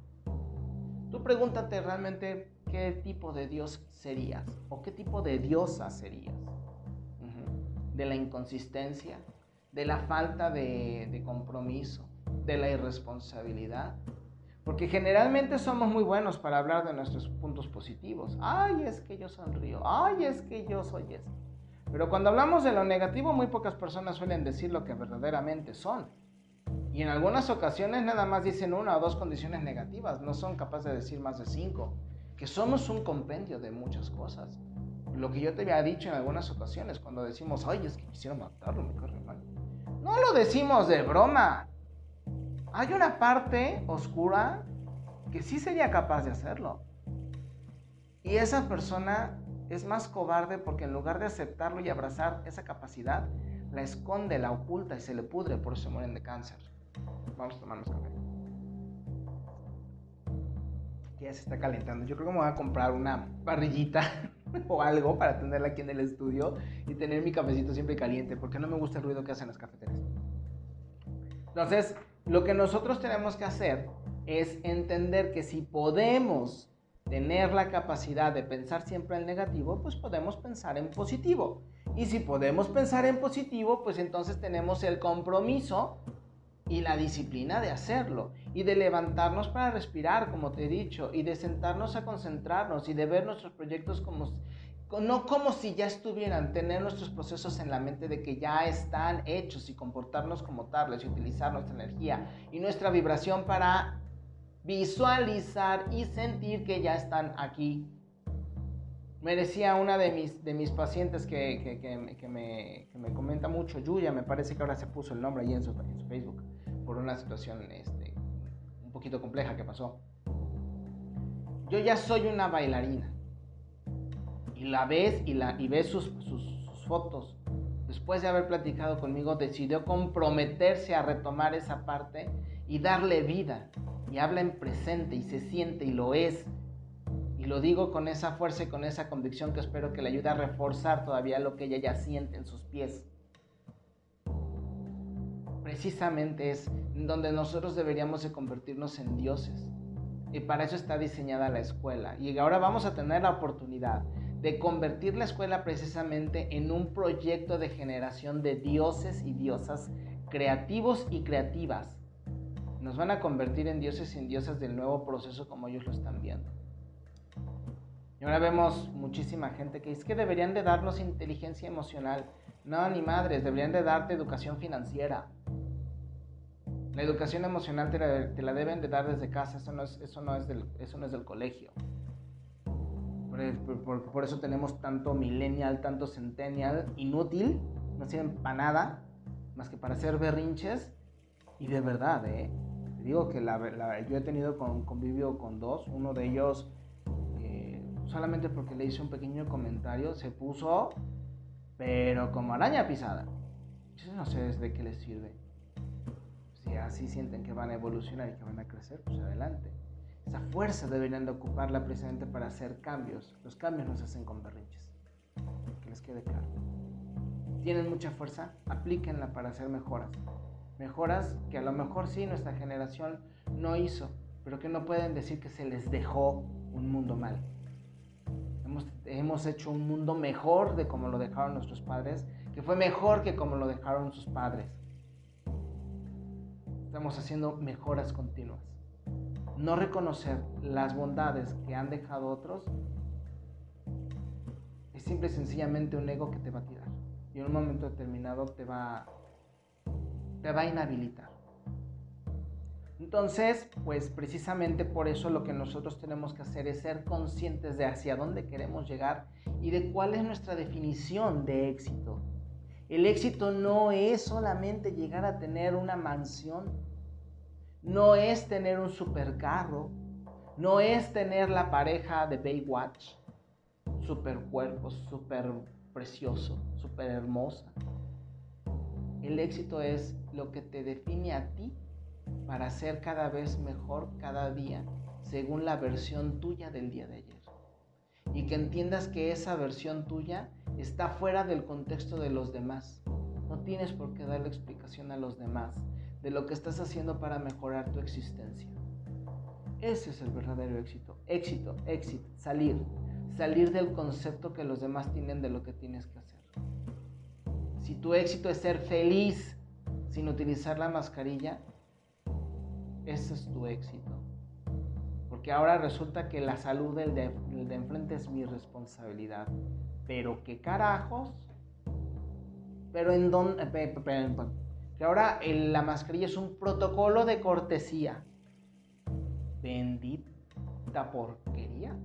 Tú pregúntate realmente qué tipo de dios serías o qué tipo de diosa serías de la inconsistencia, de la falta de, compromiso, de la irresponsabilidad. Porque generalmente somos muy buenos para hablar de nuestros puntos positivos. Ay, es que yo sonrío. Ay, es que yo soy esto. Pero cuando hablamos de lo negativo, muy pocas personas suelen decir lo que verdaderamente son. Y en algunas ocasiones nada más dicen una o dos condiciones negativas. No son capaces de decir más de cinco. Que somos un compendio de muchas cosas lo que yo te había dicho en algunas ocasiones, cuando decimos, ay, es que quisiera matarlo, me corre mal. No lo decimos de broma. Hay una parte oscura que sí sería capaz de hacerlo. Y esa persona es más cobarde porque en lugar de aceptarlo y abrazar esa capacidad, la esconde, la oculta y se le pudre, por eso mueren de cáncer. Vamos a tomarnos café. Ya se está calentando. Yo creo que me voy a comprar una parrillita [laughs] o algo para tenerla aquí en el estudio y tener mi cafecito siempre caliente, porque no me gusta el ruido que hacen las cafeteras. Entonces, lo que nosotros tenemos que hacer es entender que si podemos tener la capacidad de pensar siempre en negativo, pues podemos pensar en positivo. Y si podemos pensar en positivo, pues entonces tenemos el compromiso y la disciplina de hacerlo y de levantarnos para respirar, como te he dicho, y de sentarnos a concentrarnos y de ver nuestros proyectos como no como si ya estuvieran, tener nuestros procesos en la mente de que ya están hechos y comportarnos como tales y utilizar nuestra energía y nuestra vibración para visualizar y sentir que ya están aquí. Me decía una de mis, de mis pacientes que, que, que, me, que, me, comenta mucho, Yuya, me parece que ahora se puso el nombre ahí en su, en su Facebook, por una situación este, un poquito compleja que pasó. Yo ya soy una bailarina. Y la ves y, la, y ves sus, sus, sus fotos. Después de haber platicado conmigo, decidió comprometerse a retomar esa parte y darle vida y habla en presente y se siente y lo es. Y lo digo con esa fuerza y con esa convicción que espero que le ayude a reforzar todavía lo que ella ya siente en sus pies. Precisamente es donde nosotros deberíamos de convertirnos en dioses. Y para eso está diseñada la escuela. Y ahora vamos a tener la oportunidad de convertir la escuela precisamente en un proyecto de generación de dioses y diosas creativos y creativas nos van a convertir en dioses y en diosas del nuevo proceso como ellos lo están viendo. Y ahora vemos muchísima gente que dice que deberían de darnos inteligencia emocional. No, ni madres, deberían de darte educación financiera. La educación emocional te la, deben de dar desde casa, eso no es, eso no es, del, eso no es del colegio. Por, por, eso tenemos tanto millennial, tanto centennial, inútil, no sirven para nada, más que para hacer berrinches. Y de verdad, ¿eh? digo que yo he tenido con, convivio con dos, uno de ellos eh, solamente porque le hice un pequeño comentario se puso, pero como araña pisada. Yo no sé de qué les sirve. Si así sienten que van a evolucionar y que van a crecer, pues adelante. Esa fuerza deberían de ocuparla precisamente para hacer cambios. Los cambios no se hacen con berrinches. Que les quede claro. Tienen mucha fuerza, aplíquenla para hacer mejoras mejoras que a lo mejor sí nuestra generación no hizo, pero que no pueden decir que se les dejó un mundo mal. Hemos, hemos hecho un mundo mejor de como lo dejaron nuestros padres, que fue mejor que como lo dejaron sus padres. Estamos haciendo mejoras continuas. No reconocer las bondades que han dejado otros es simple y sencillamente un ego que te va a tirar. Y en un momento determinado te va te va a inhabilitar. Entonces, pues precisamente por eso lo que nosotros tenemos que hacer es ser conscientes de hacia dónde queremos llegar y de cuál es nuestra definición de éxito. El éxito no es solamente llegar a tener una mansión, no es tener un supercarro, no es tener la pareja de Baywatch, super cuerpo, super precioso, super hermosa. El éxito es lo que te define a ti para ser cada vez mejor cada día según la versión tuya del día de ayer. Y que entiendas que esa versión tuya está fuera del contexto de los demás. No tienes por qué darle explicación a los demás de lo que estás haciendo para mejorar tu existencia. Ese es el verdadero éxito. Éxito, éxito, salir. Salir del concepto que los demás tienen de lo que tienes que hacer. Si tu éxito es ser feliz sin utilizar la mascarilla, ese es tu éxito. Porque ahora resulta que la salud del de, enfrente es mi responsabilidad. Pero qué carajos. Pero en dónde... Que ahora la mascarilla es un protocolo de cortesía. Bendita porquería.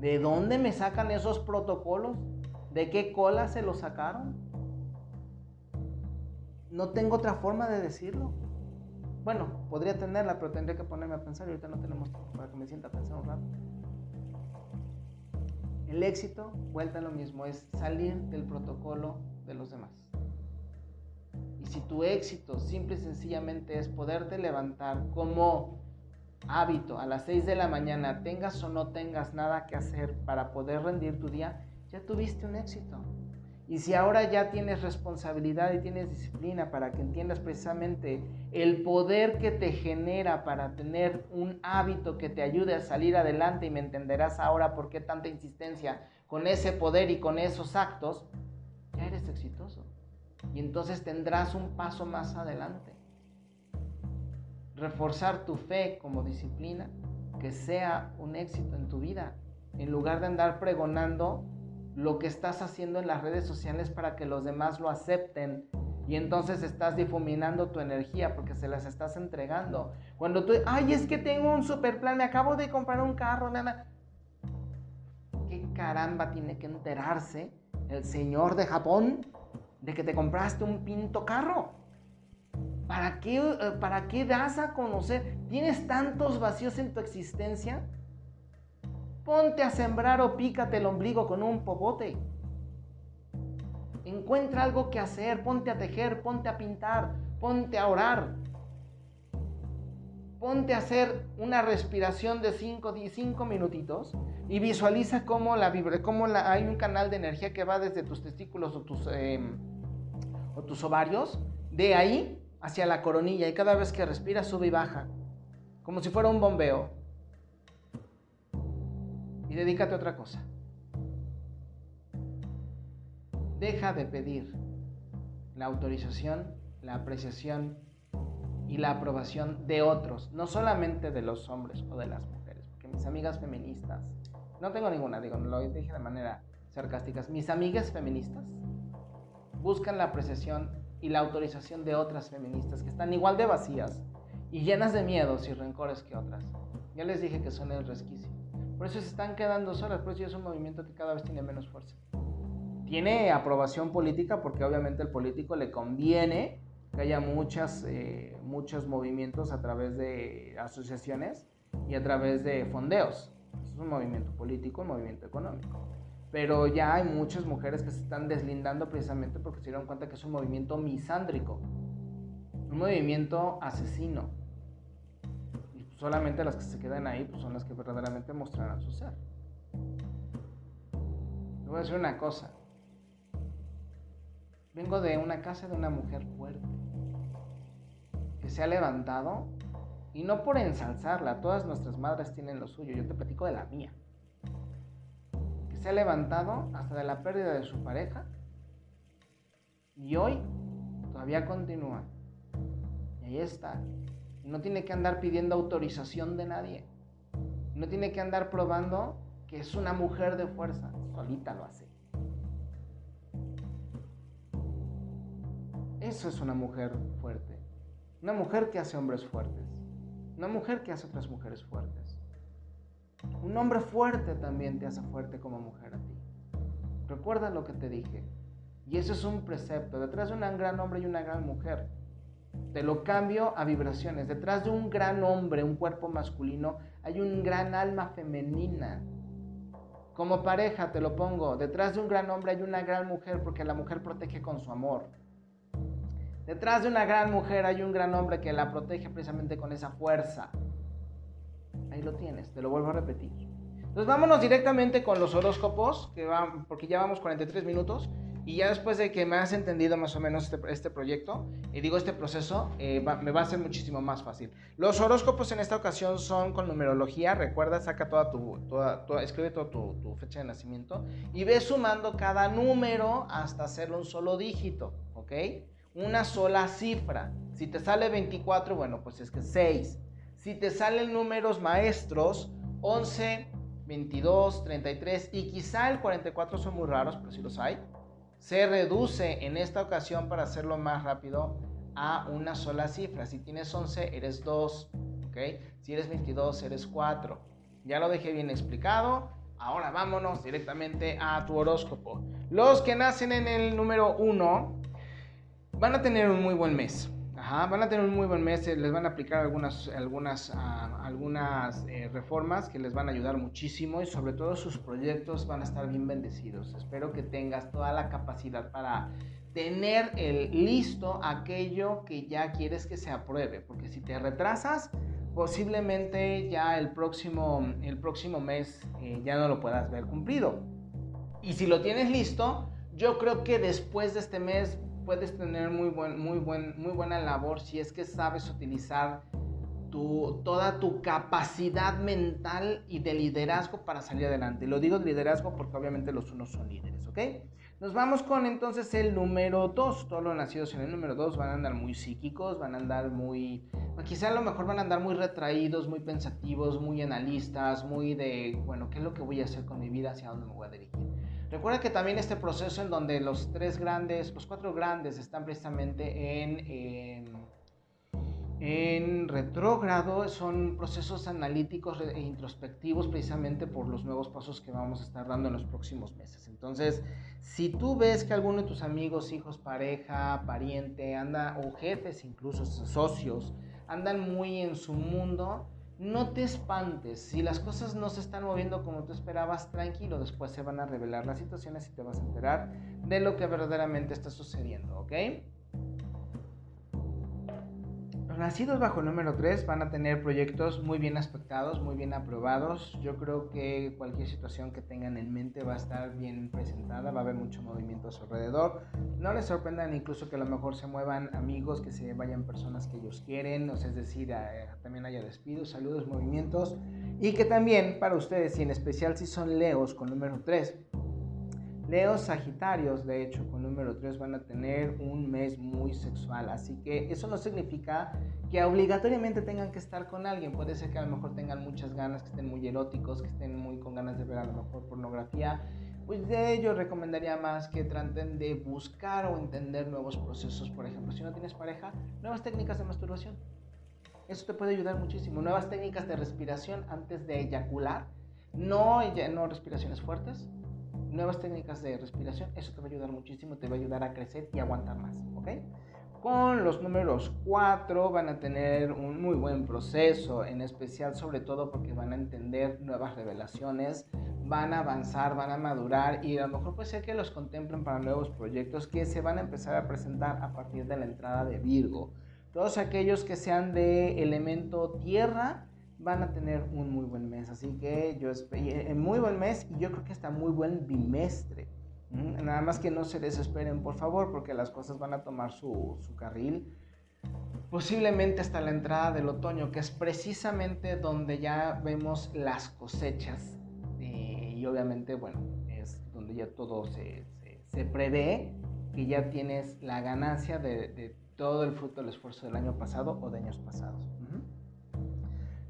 ¿De dónde me sacan esos protocolos? ¿De qué cola se los sacaron? no tengo otra forma de decirlo. Bueno, podría tenerla, pero tendría que ponerme a pensar y ahorita no tenemos para que me sienta a pensar un rato. El éxito, vuelta a lo mismo, es salir del protocolo de los demás. Y si tu éxito simple y sencillamente es poderte levantar como hábito a las 6 de la mañana, tengas o no tengas nada que hacer para poder rendir tu día, ya tuviste un éxito. Y si ahora ya tienes responsabilidad y tienes disciplina para que entiendas precisamente el poder que te genera para tener un hábito que te ayude a salir adelante y me entenderás ahora por qué tanta insistencia con ese poder y con esos actos, ya eres exitoso. Y entonces tendrás un paso más adelante. Reforzar tu fe como disciplina, que sea un éxito en tu vida, en lugar de andar pregonando lo que estás haciendo en las redes sociales para que los demás lo acepten. Y entonces estás difuminando tu energía porque se las estás entregando. Cuando tú, ay, es que tengo un super plan, me acabo de comprar un carro, nada. ¿Qué caramba tiene que enterarse el señor de Japón de que te compraste un pinto carro? ¿Para qué, eh, ¿Para qué das a conocer? ¿Tienes tantos vacíos en tu existencia? Ponte a sembrar o pícate el ombligo con un popote. Encuentra algo que hacer, ponte a tejer, ponte a pintar, ponte a orar. Ponte a hacer una respiración de 5 cinco minutitos y visualiza cómo, la, cómo hay un canal de energía que va desde tus testículos o tus, em, o tus ovarios, de ahí hacia la coronilla y cada vez que respiras sube y baja, como si fuera un bombeo dedícate a otra cosa. Deja de pedir la autorización, la apreciación y la aprobación de otros, no solamente de los hombres o de las mujeres, porque mis amigas feministas, no tengo ninguna, digo, lo dije de manera sarcástica, mis amigas feministas buscan la apreciación y la autorización de otras feministas que están igual de vacías y llenas de miedos y rencores que otras. Ya les dije que son el resquicio. Por eso se están quedando solas, por eso es un movimiento que cada vez tiene menos fuerza. Tiene aprobación política porque obviamente al político le conviene que haya muchas, eh, muchos movimientos a través de asociaciones y a través de fondeos. Es un movimiento político, un movimiento económico. Pero ya hay muchas mujeres que se están deslindando precisamente porque se dieron cuenta que es un movimiento misándrico, un movimiento asesino, solamente las que se quedan ahí pues son las que verdaderamente mostrarán su ser. Le voy a decir una cosa. Vengo de una casa de una mujer fuerte que se ha levantado y no por ensalzarla, todas nuestras madres tienen lo suyo, yo te platico de la mía. Que se ha levantado hasta de la pérdida de su pareja y hoy todavía continúa. Y ahí está, no tiene que andar pidiendo autorización de nadie. No tiene que andar probando que es una mujer de fuerza. Solita lo hace. Eso es una mujer fuerte. Una mujer que hace hombres fuertes. Una mujer que hace otras mujeres fuertes. Un hombre fuerte también te hace fuerte como mujer a ti. Recuerda lo que te dije. Y eso es un precepto. Detrás de un gran hombre y una gran mujer te lo cambio a vibraciones. Detrás de un gran hombre, un cuerpo masculino, hay un gran alma femenina. Como pareja te lo pongo. Detrás de un gran hombre hay una gran mujer porque la mujer protege con su amor. Detrás de una gran mujer hay un gran hombre que la protege precisamente con esa fuerza. Ahí lo tienes, te lo vuelvo a repetir. Entonces vámonos directamente con los horóscopos, que van, porque ya vamos 43 minutos. Y ya después de que me has entendido más o menos este, este proyecto, y digo este proceso, eh, me va a ser muchísimo más fácil. Los horóscopos en esta ocasión son con numerología. Recuerda, saca toda tu, toda, escribe toda tu, tu, fecha de nacimiento y ve sumando cada número hasta hacerlo un solo dígito, ¿ok? Una sola cifra. Si te sale 24, bueno, pues es que 6. Si te salen números maestros, 11, 22, 33 y quizá el 44 son muy raros, pero sí los hay se reduce en esta ocasión para hacerlo más rápido a una sola cifra. Si tienes 11, eres 2, ¿ok? Si eres 22, eres 4. Ya lo dejé bien explicado. Ahora vámonos directamente a tu horóscopo. Los que nacen en el número 1 van a tener un muy buen mes van a tener un muy buen mes, eh, les van a aplicar algunas, algunas, ah, algunas eh, reformas que les van a ayudar muchísimo y sobre todo sus proyectos van a estar bien bendecidos. Espero que tengas toda la capacidad para tener el listo aquello que ya quieres que se apruebe, porque si te retrasas, posiblemente ya el próximo, el próximo mes eh, ya no lo puedas ver cumplido. Y si lo tienes listo, yo creo que después de este mes puedes tener muy, buen, muy, buen, muy buena labor si es que sabes utilizar tu, toda tu capacidad mental y de liderazgo para salir adelante. Lo digo de liderazgo porque obviamente los unos son líderes, ¿ok? Nos vamos con entonces el número 2. Todos los nacidos en el número 2 van a andar muy psíquicos, van a andar muy... Quizá a lo mejor van a andar muy retraídos, muy pensativos, muy analistas, muy de, bueno, ¿qué es lo que voy a hacer con mi vida? ¿Hacia dónde me voy a dirigir? Recuerda que también este proceso en donde los tres grandes, los cuatro grandes están precisamente en... en en retrógrado son procesos analíticos e introspectivos precisamente por los nuevos pasos que vamos a estar dando en los próximos meses. Entonces, si tú ves que alguno de tus amigos, hijos, pareja, pariente, anda, o jefes, incluso socios, andan muy en su mundo, no te espantes. Si las cosas no se están moviendo como tú esperabas, tranquilo. Después se van a revelar las situaciones y te vas a enterar de lo que verdaderamente está sucediendo, ¿ok? Nacidos bajo número 3 van a tener proyectos muy bien aspectados, muy bien aprobados. Yo creo que cualquier situación que tengan en mente va a estar bien presentada, va a haber mucho movimiento a su alrededor. No les sorprendan incluso que a lo mejor se muevan amigos, que se vayan personas que ellos quieren, o sea, es decir, eh, también haya despidos, saludos, movimientos. Y que también para ustedes, y en especial si son leos con número 3, Leos Sagitarios, de hecho, con número 3 van a tener un mes muy sexual, así que eso no significa que obligatoriamente tengan que estar con alguien. Puede ser que a lo mejor tengan muchas ganas, que estén muy eróticos, que estén muy con ganas de ver a lo mejor pornografía. Pues de ello recomendaría más que traten de buscar o entender nuevos procesos. Por ejemplo, si no tienes pareja, nuevas técnicas de masturbación. Eso te puede ayudar muchísimo. Nuevas técnicas de respiración antes de eyacular. No, no respiraciones fuertes, nuevas técnicas de respiración, eso te va a ayudar muchísimo, te va a ayudar a crecer y aguantar más, ¿ok? Con los números 4 van a tener un muy buen proceso, en especial sobre todo porque van a entender nuevas revelaciones, van a avanzar, van a madurar y a lo mejor puede ser que los contemplen para nuevos proyectos que se van a empezar a presentar a partir de la entrada de Virgo. Todos aquellos que sean de elemento tierra, van a tener un muy buen mes. Así que yo espero, eh, muy buen mes y yo creo que está muy buen bimestre. Nada más que no se desesperen, por favor, porque las cosas van a tomar su, su carril. Posiblemente hasta la entrada del otoño, que es precisamente donde ya vemos las cosechas. Eh, y obviamente, bueno, es donde ya todo se, se, prevé que ya tienes la ganancia de, de todo el fruto del esfuerzo del año pasado o de años pasados.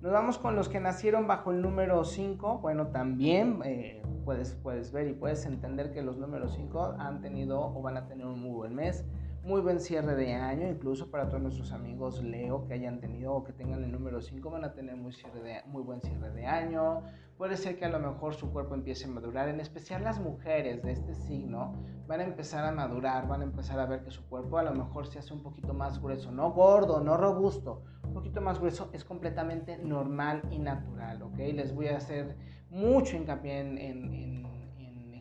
Nos vamos con los que nacieron bajo el número 5. Bueno, también eh, puedes, puedes ver y puedes entender que los números 5 han tenido o van a tener un muy buen mes, muy buen cierre de año, incluso para todos nuestros amigos Leo que hayan tenido o que tengan el número 5 van a tener muy, cierre de, muy buen cierre de año. Puede ser que a lo mejor su cuerpo empiece a madurar, en especial las mujeres de este signo van a empezar a madurar, van a empezar a ver que su cuerpo a lo mejor se hace un poquito más grueso, no gordo, no robusto, un poquito más grueso es completamente normal y natural, ¿ok? Les voy a hacer mucho hincapié en, en,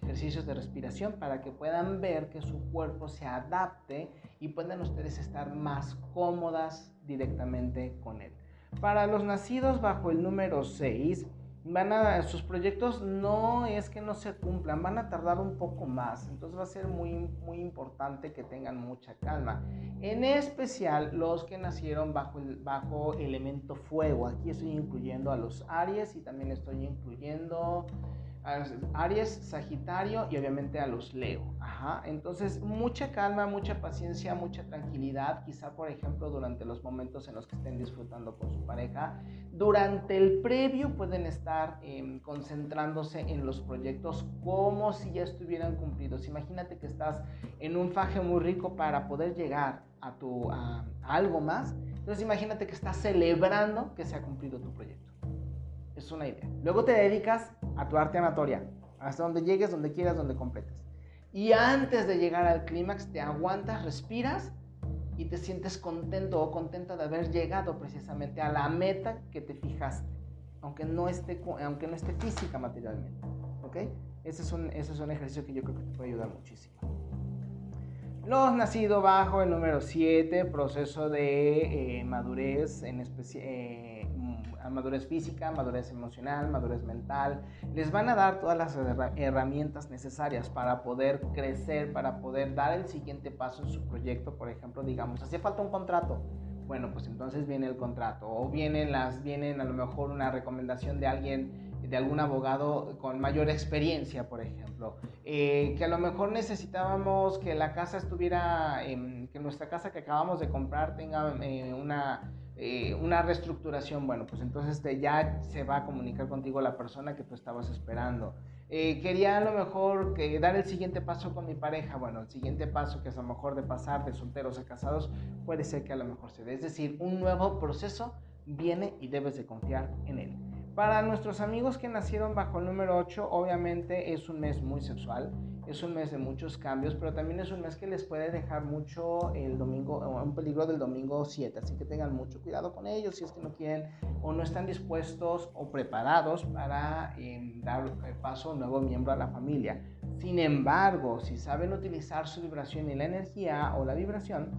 ejercicios de respiración para que puedan ver que su cuerpo se adapte y puedan ustedes estar más cómodas directamente con él. Para los nacidos bajo el número 6, van a, sus proyectos no es que no se cumplan, van a tardar un poco más, entonces va a ser muy, muy importante que tengan mucha calma. En especial los que nacieron bajo el bajo elemento fuego, aquí estoy incluyendo a los Aries y también estoy incluyendo Aries, Sagitario y obviamente a los Leo. Ajá. Entonces, mucha calma, mucha paciencia, mucha tranquilidad. Quizá, por ejemplo, durante los momentos en los que estén disfrutando con su pareja. Durante el previo pueden estar em, concentrándose en los proyectos como si ya estuvieran cumplidos. Imagínate que estás en un faje muy rico para poder llegar a, tu, a algo más. Entonces, imagínate que estás celebrando que se ha cumplido tu proyecto. Es una idea. Luego te dedicas a tu arte amatoria, hasta donde llegues, donde quieras, donde completes. Y antes de llegar al clímax, te aguantas, respiras y te sientes contento o contenta de haber llegado precisamente a la meta que te fijaste, aunque no esté, aunque no esté física materialmente. ¿Ok? Ese es, un, ese es un ejercicio que yo creo que te puede ayudar muchísimo. Los nacidos bajo el número 7, proceso de eh, madurez, en eh, mm, madurez física, madurez emocional, madurez mental. Les van a dar todas las herramientas necesarias para poder crecer, para poder dar el siguiente paso en su proyecto. Por ejemplo, digamos, hace falta un contrato. Bueno, pues entonces viene el contrato o vienen las, vienen a lo mejor una recomendación de alguien de algún abogado con mayor experiencia, por ejemplo. Eh, que a lo mejor necesitábamos que la casa estuviera, que nuestra casa que acabamos de comprar tenga eh, una, eh, una reestructuración. Bueno, pues entonces ya se va a comunicar contigo la persona que tú estabas esperando. quería a lo mejor que dar el siguiente paso con mi pareja. Bueno, el siguiente paso que es a lo mejor de pasar de solteros a casados puede ser que a lo mejor se dé. Es decir, un nuevo proceso viene y debes de confiar en él. Para nuestros amigos que nacieron bajo el número 8, obviamente es un mes muy sexual, es un mes de muchos cambios, pero también es un mes que les puede dejar mucho el domingo, un peligro del domingo 7, así que tengan mucho cuidado con ellos si es que no quieren o no están dispuestos o preparados para em, dar paso a un nuevo miembro a la familia. Sin embargo, si saben utilizar su vibración y la energía o la vibración,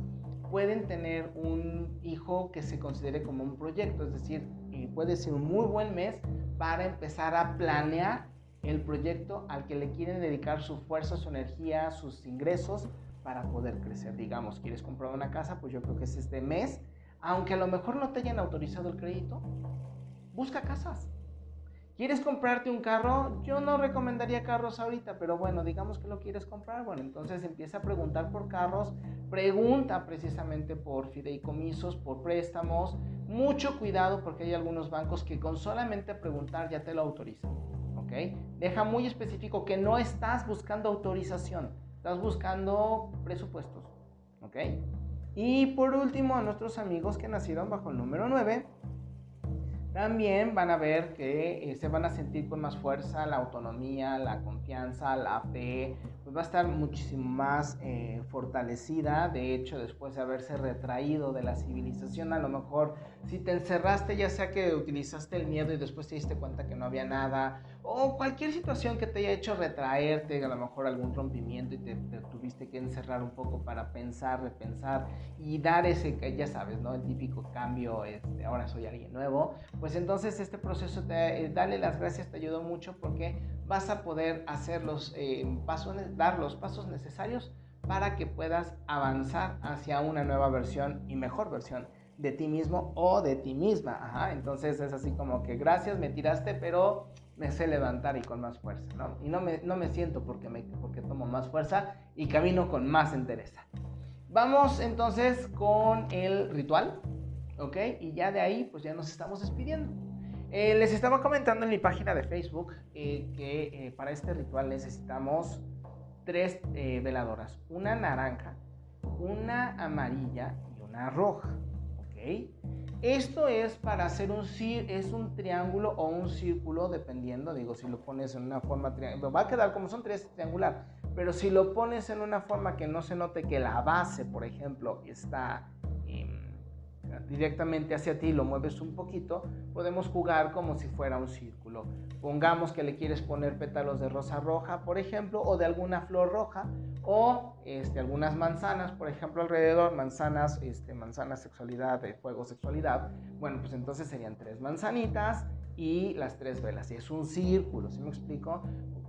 pueden tener un hijo que se considere como un proyecto, es decir, puede ser un muy buen mes para empezar a planear el proyecto al que le quieren dedicar su fuerza, su energía, sus ingresos para poder crecer. Digamos, quieres comprar una casa, pues yo creo que es este mes, aunque a lo mejor no te hayan autorizado el crédito, busca casas. ¿Quieres comprarte un carro? Yo no recomendaría carros ahorita, pero bueno, digamos que lo quieres comprar. Bueno, entonces empieza a preguntar por carros, pregunta precisamente por fideicomisos, por préstamos. Mucho cuidado porque hay algunos bancos que con solamente preguntar ya te lo autorizan. ¿Ok? Deja muy específico que no estás buscando autorización, estás buscando presupuestos. ¿Ok? Y por último, a nuestros amigos que nacieron bajo el número 9 también van a ver que eh, se van a sentir con más fuerza la autonomía, la confianza, la fe, pues va a estar muchísimo más eh, fortalecida. De hecho, después de haberse retraído de la civilización, a lo mejor si te encerraste, ya sea que utilizaste el miedo y después te diste cuenta que no había nada, o cualquier situación que te haya hecho retraerte, a lo mejor algún rompimiento y te, tuviste que encerrar un poco para pensar, repensar y dar ese, ya sabes, ¿no? El típico cambio, este, ahora soy alguien nuevo, pues entonces este proceso, te, eh, dale las gracias, te ayudó mucho porque vas a poder hacer los eh, pasos, dar los pasos necesarios para que puedas avanzar hacia una nueva versión y mejor versión de ti mismo o de ti misma. Entonces es así como que gracias, me tiraste, pero me sé levantar y con más fuerza, ¿no? Y no me, no me siento porque, me, porque tomo más fuerza y camino con más entereza. Vamos entonces con el ritual, ¿ok? Y ya de ahí, pues ya nos estamos despidiendo. Eh, les estaba comentando en mi página de Facebook eh, que eh, para este ritual necesitamos tres veladoras, una naranja, una amarilla y una roja, ¿ok? Esto es para hacer un, es un triángulo o un círculo, dependiendo, digo, si lo pones en una forma triangular, va a quedar como son tres triangular, pero si lo pones en una forma que no se note que la base, por ejemplo, está directamente hacia ti, lo mueves un poquito, podemos jugar como si fuera un círculo. Pongamos que le quieres poner pétalos de rosa roja, por ejemplo, o de alguna flor roja, o este, algunas manzanas, por ejemplo, alrededor, manzanas, este, manzanas, sexualidad, de fuego, sexualidad. Bueno, pues entonces serían tres manzanitas y las tres velas. Y es un círculo, ¿sí me explico?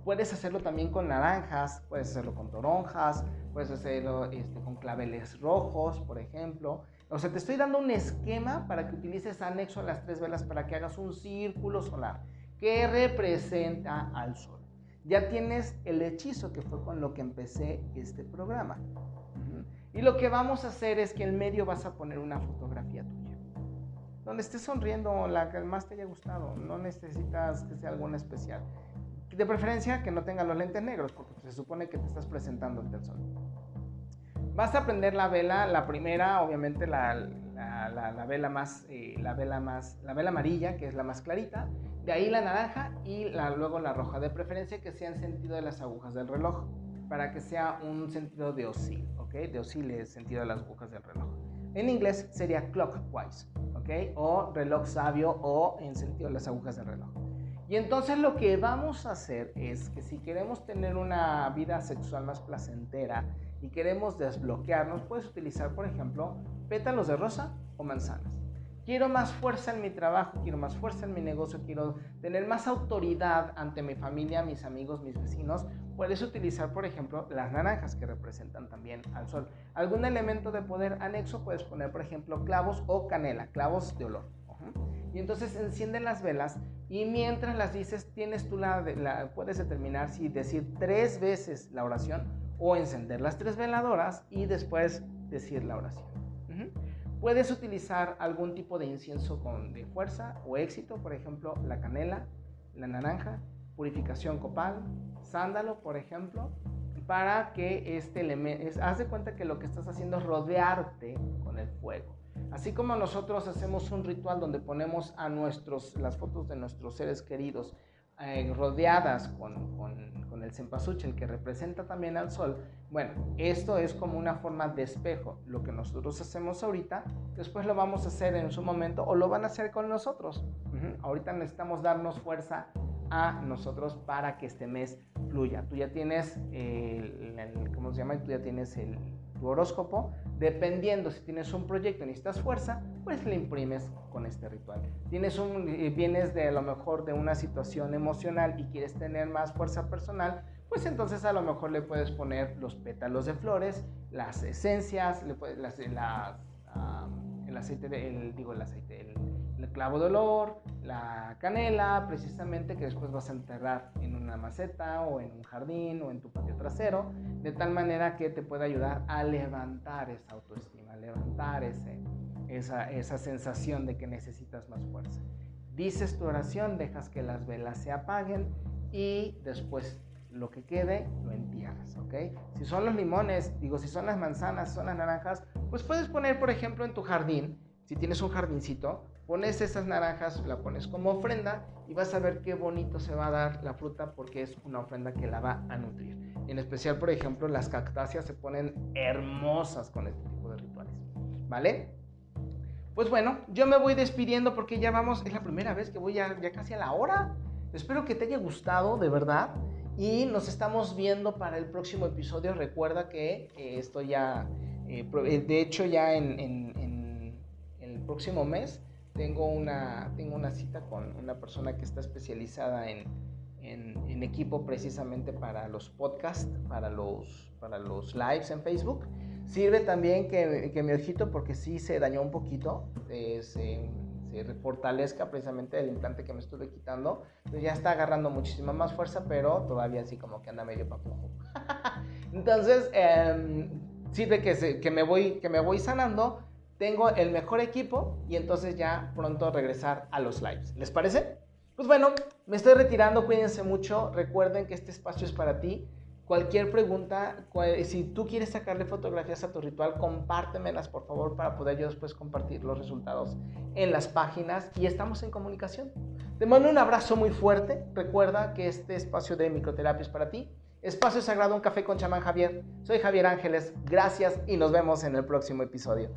Puedes hacerlo también con naranjas, puedes hacerlo con toronjas, puedes hacerlo este, con claveles rojos, por ejemplo. O sea, te estoy dando un esquema para que utilices anexo a las tres velas para que hagas un círculo solar que representa al sol. Ya tienes el hechizo que fue con lo que empecé este programa. Y lo que vamos a hacer es que en medio vas a poner una fotografía tuya. Donde estés sonriendo, la que más te haya gustado. No necesitas que sea alguna especial. De preferencia que no tenga los lentes negros, porque se supone que te estás presentando ante el sol. Vas a prender la vela, la primera, obviamente la, la, vela más, eh, la vela más, la vela amarilla, que es la más clarita, de ahí la naranja y la, luego la roja, de preferencia que sea en sentido de las agujas del reloj, para que sea un sentido de oscil, ¿ok? De oscil es sentido de las agujas del reloj. En inglés sería clockwise, ¿ok? O reloj sabio o en sentido de las agujas del reloj. Y entonces lo que vamos a hacer es que si queremos tener una vida sexual más placentera y queremos desbloquearnos, puedes utilizar, por ejemplo, pétalos de rosa o manzanas. Quiero más fuerza en mi trabajo, quiero más fuerza en mi negocio, quiero tener más autoridad ante mi familia, mis amigos, mis vecinos. Puedes utilizar, por ejemplo, las naranjas que representan también al sol. Algún elemento de poder anexo puedes poner, por ejemplo, clavos o canela, clavos de olor. Y entonces encienden las velas y mientras las dices, tienes tú la, la, puedes determinar si decir tres veces la oración o encender las tres veladoras y después decir la oración. Puedes utilizar algún tipo de incienso con, de fuerza o éxito, por ejemplo, la canela, la naranja, purificación copal, sándalo, por ejemplo, para que este elemento, haz de cuenta que lo que estás haciendo es rodearte con el fuego. Así como nosotros hacemos un ritual donde ponemos a nuestros, las fotos de nuestros seres queridos eh, rodeadas con, con, con el cempasúchil que representa también al sol, bueno, esto es como una forma de espejo. Lo que nosotros hacemos ahorita, después lo vamos a hacer en su momento o lo van a hacer con nosotros. Ahorita necesitamos darnos fuerza a nosotros para que este mes fluya. Tú ya tienes, el, ¿cómo se llama? Tú ya tienes el, tu horóscopo. Dependiendo si tienes un proyecto y necesitas fuerza, pues le imprimes con este ritual. Tienes un, eh, vienes de a lo mejor de una situación emocional y quieres tener más fuerza personal, pues entonces a lo mejor le puedes poner los pétalos de flores, las esencias, le puedes, las, las el aceite, de, digo el aceite, el, clavo de olor, la canela, precisamente que después vas a enterrar en una maceta o en un jardín o en tu patio trasero, de tal manera que te pueda ayudar a levantar esa autoestima, levantar ese, esa, esa sensación de que necesitas más fuerza. Dices tu oración, dejas que las velas se apaguen y después lo que quede lo entierras, ¿ok? Si son los limones, digo, si son las manzanas, son las naranjas, pues puedes poner, por ejemplo, en tu jardín, si tienes un jardincito, pones esas naranjas, la pones como ofrenda y vas a ver qué bonito se va a dar la fruta porque es una ofrenda que la va a nutrir. En especial, por ejemplo, las cactáceas se ponen hermosas con este tipo de rituales, ¿vale? Pues bueno, yo me voy despidiendo porque ya vamos, es la primera vez que voy ya, casi a la hora. Espero que te haya gustado, de verdad. Y nos estamos viendo para el próximo episodio. Recuerda que eh, estoy ya, eh, eh, de hecho ya en, el próximo mes tengo una, tengo una cita con una persona que está especializada en, equipo precisamente para los podcasts, para los, para los lives en Facebook. Sirve también que, que mi ojito, porque sí se dañó un poquito, se fortalezca precisamente el implante que me estuve quitando. Entonces ya está agarrando muchísima más fuerza, pero todavía así como que anda medio papujo. [laughs] Entonces, eh, sirve que, que, me voy, que me voy sanando, tengo el mejor equipo y entonces ya pronto regresar a los lives. ¿Les parece? Pues bueno, me estoy retirando, cuídense mucho, recuerden que este espacio es para ti. Cualquier pregunta, si tú quieres sacarle fotografías a tu ritual, compártemelas por favor para poder yo después compartir los resultados en las páginas y estamos en comunicación. Te mando un abrazo muy fuerte. Recuerda que este espacio de microterapia es para ti. Espacio Sagrado, un café con chamán Javier. Soy Javier Ángeles. Gracias y nos vemos en el próximo episodio.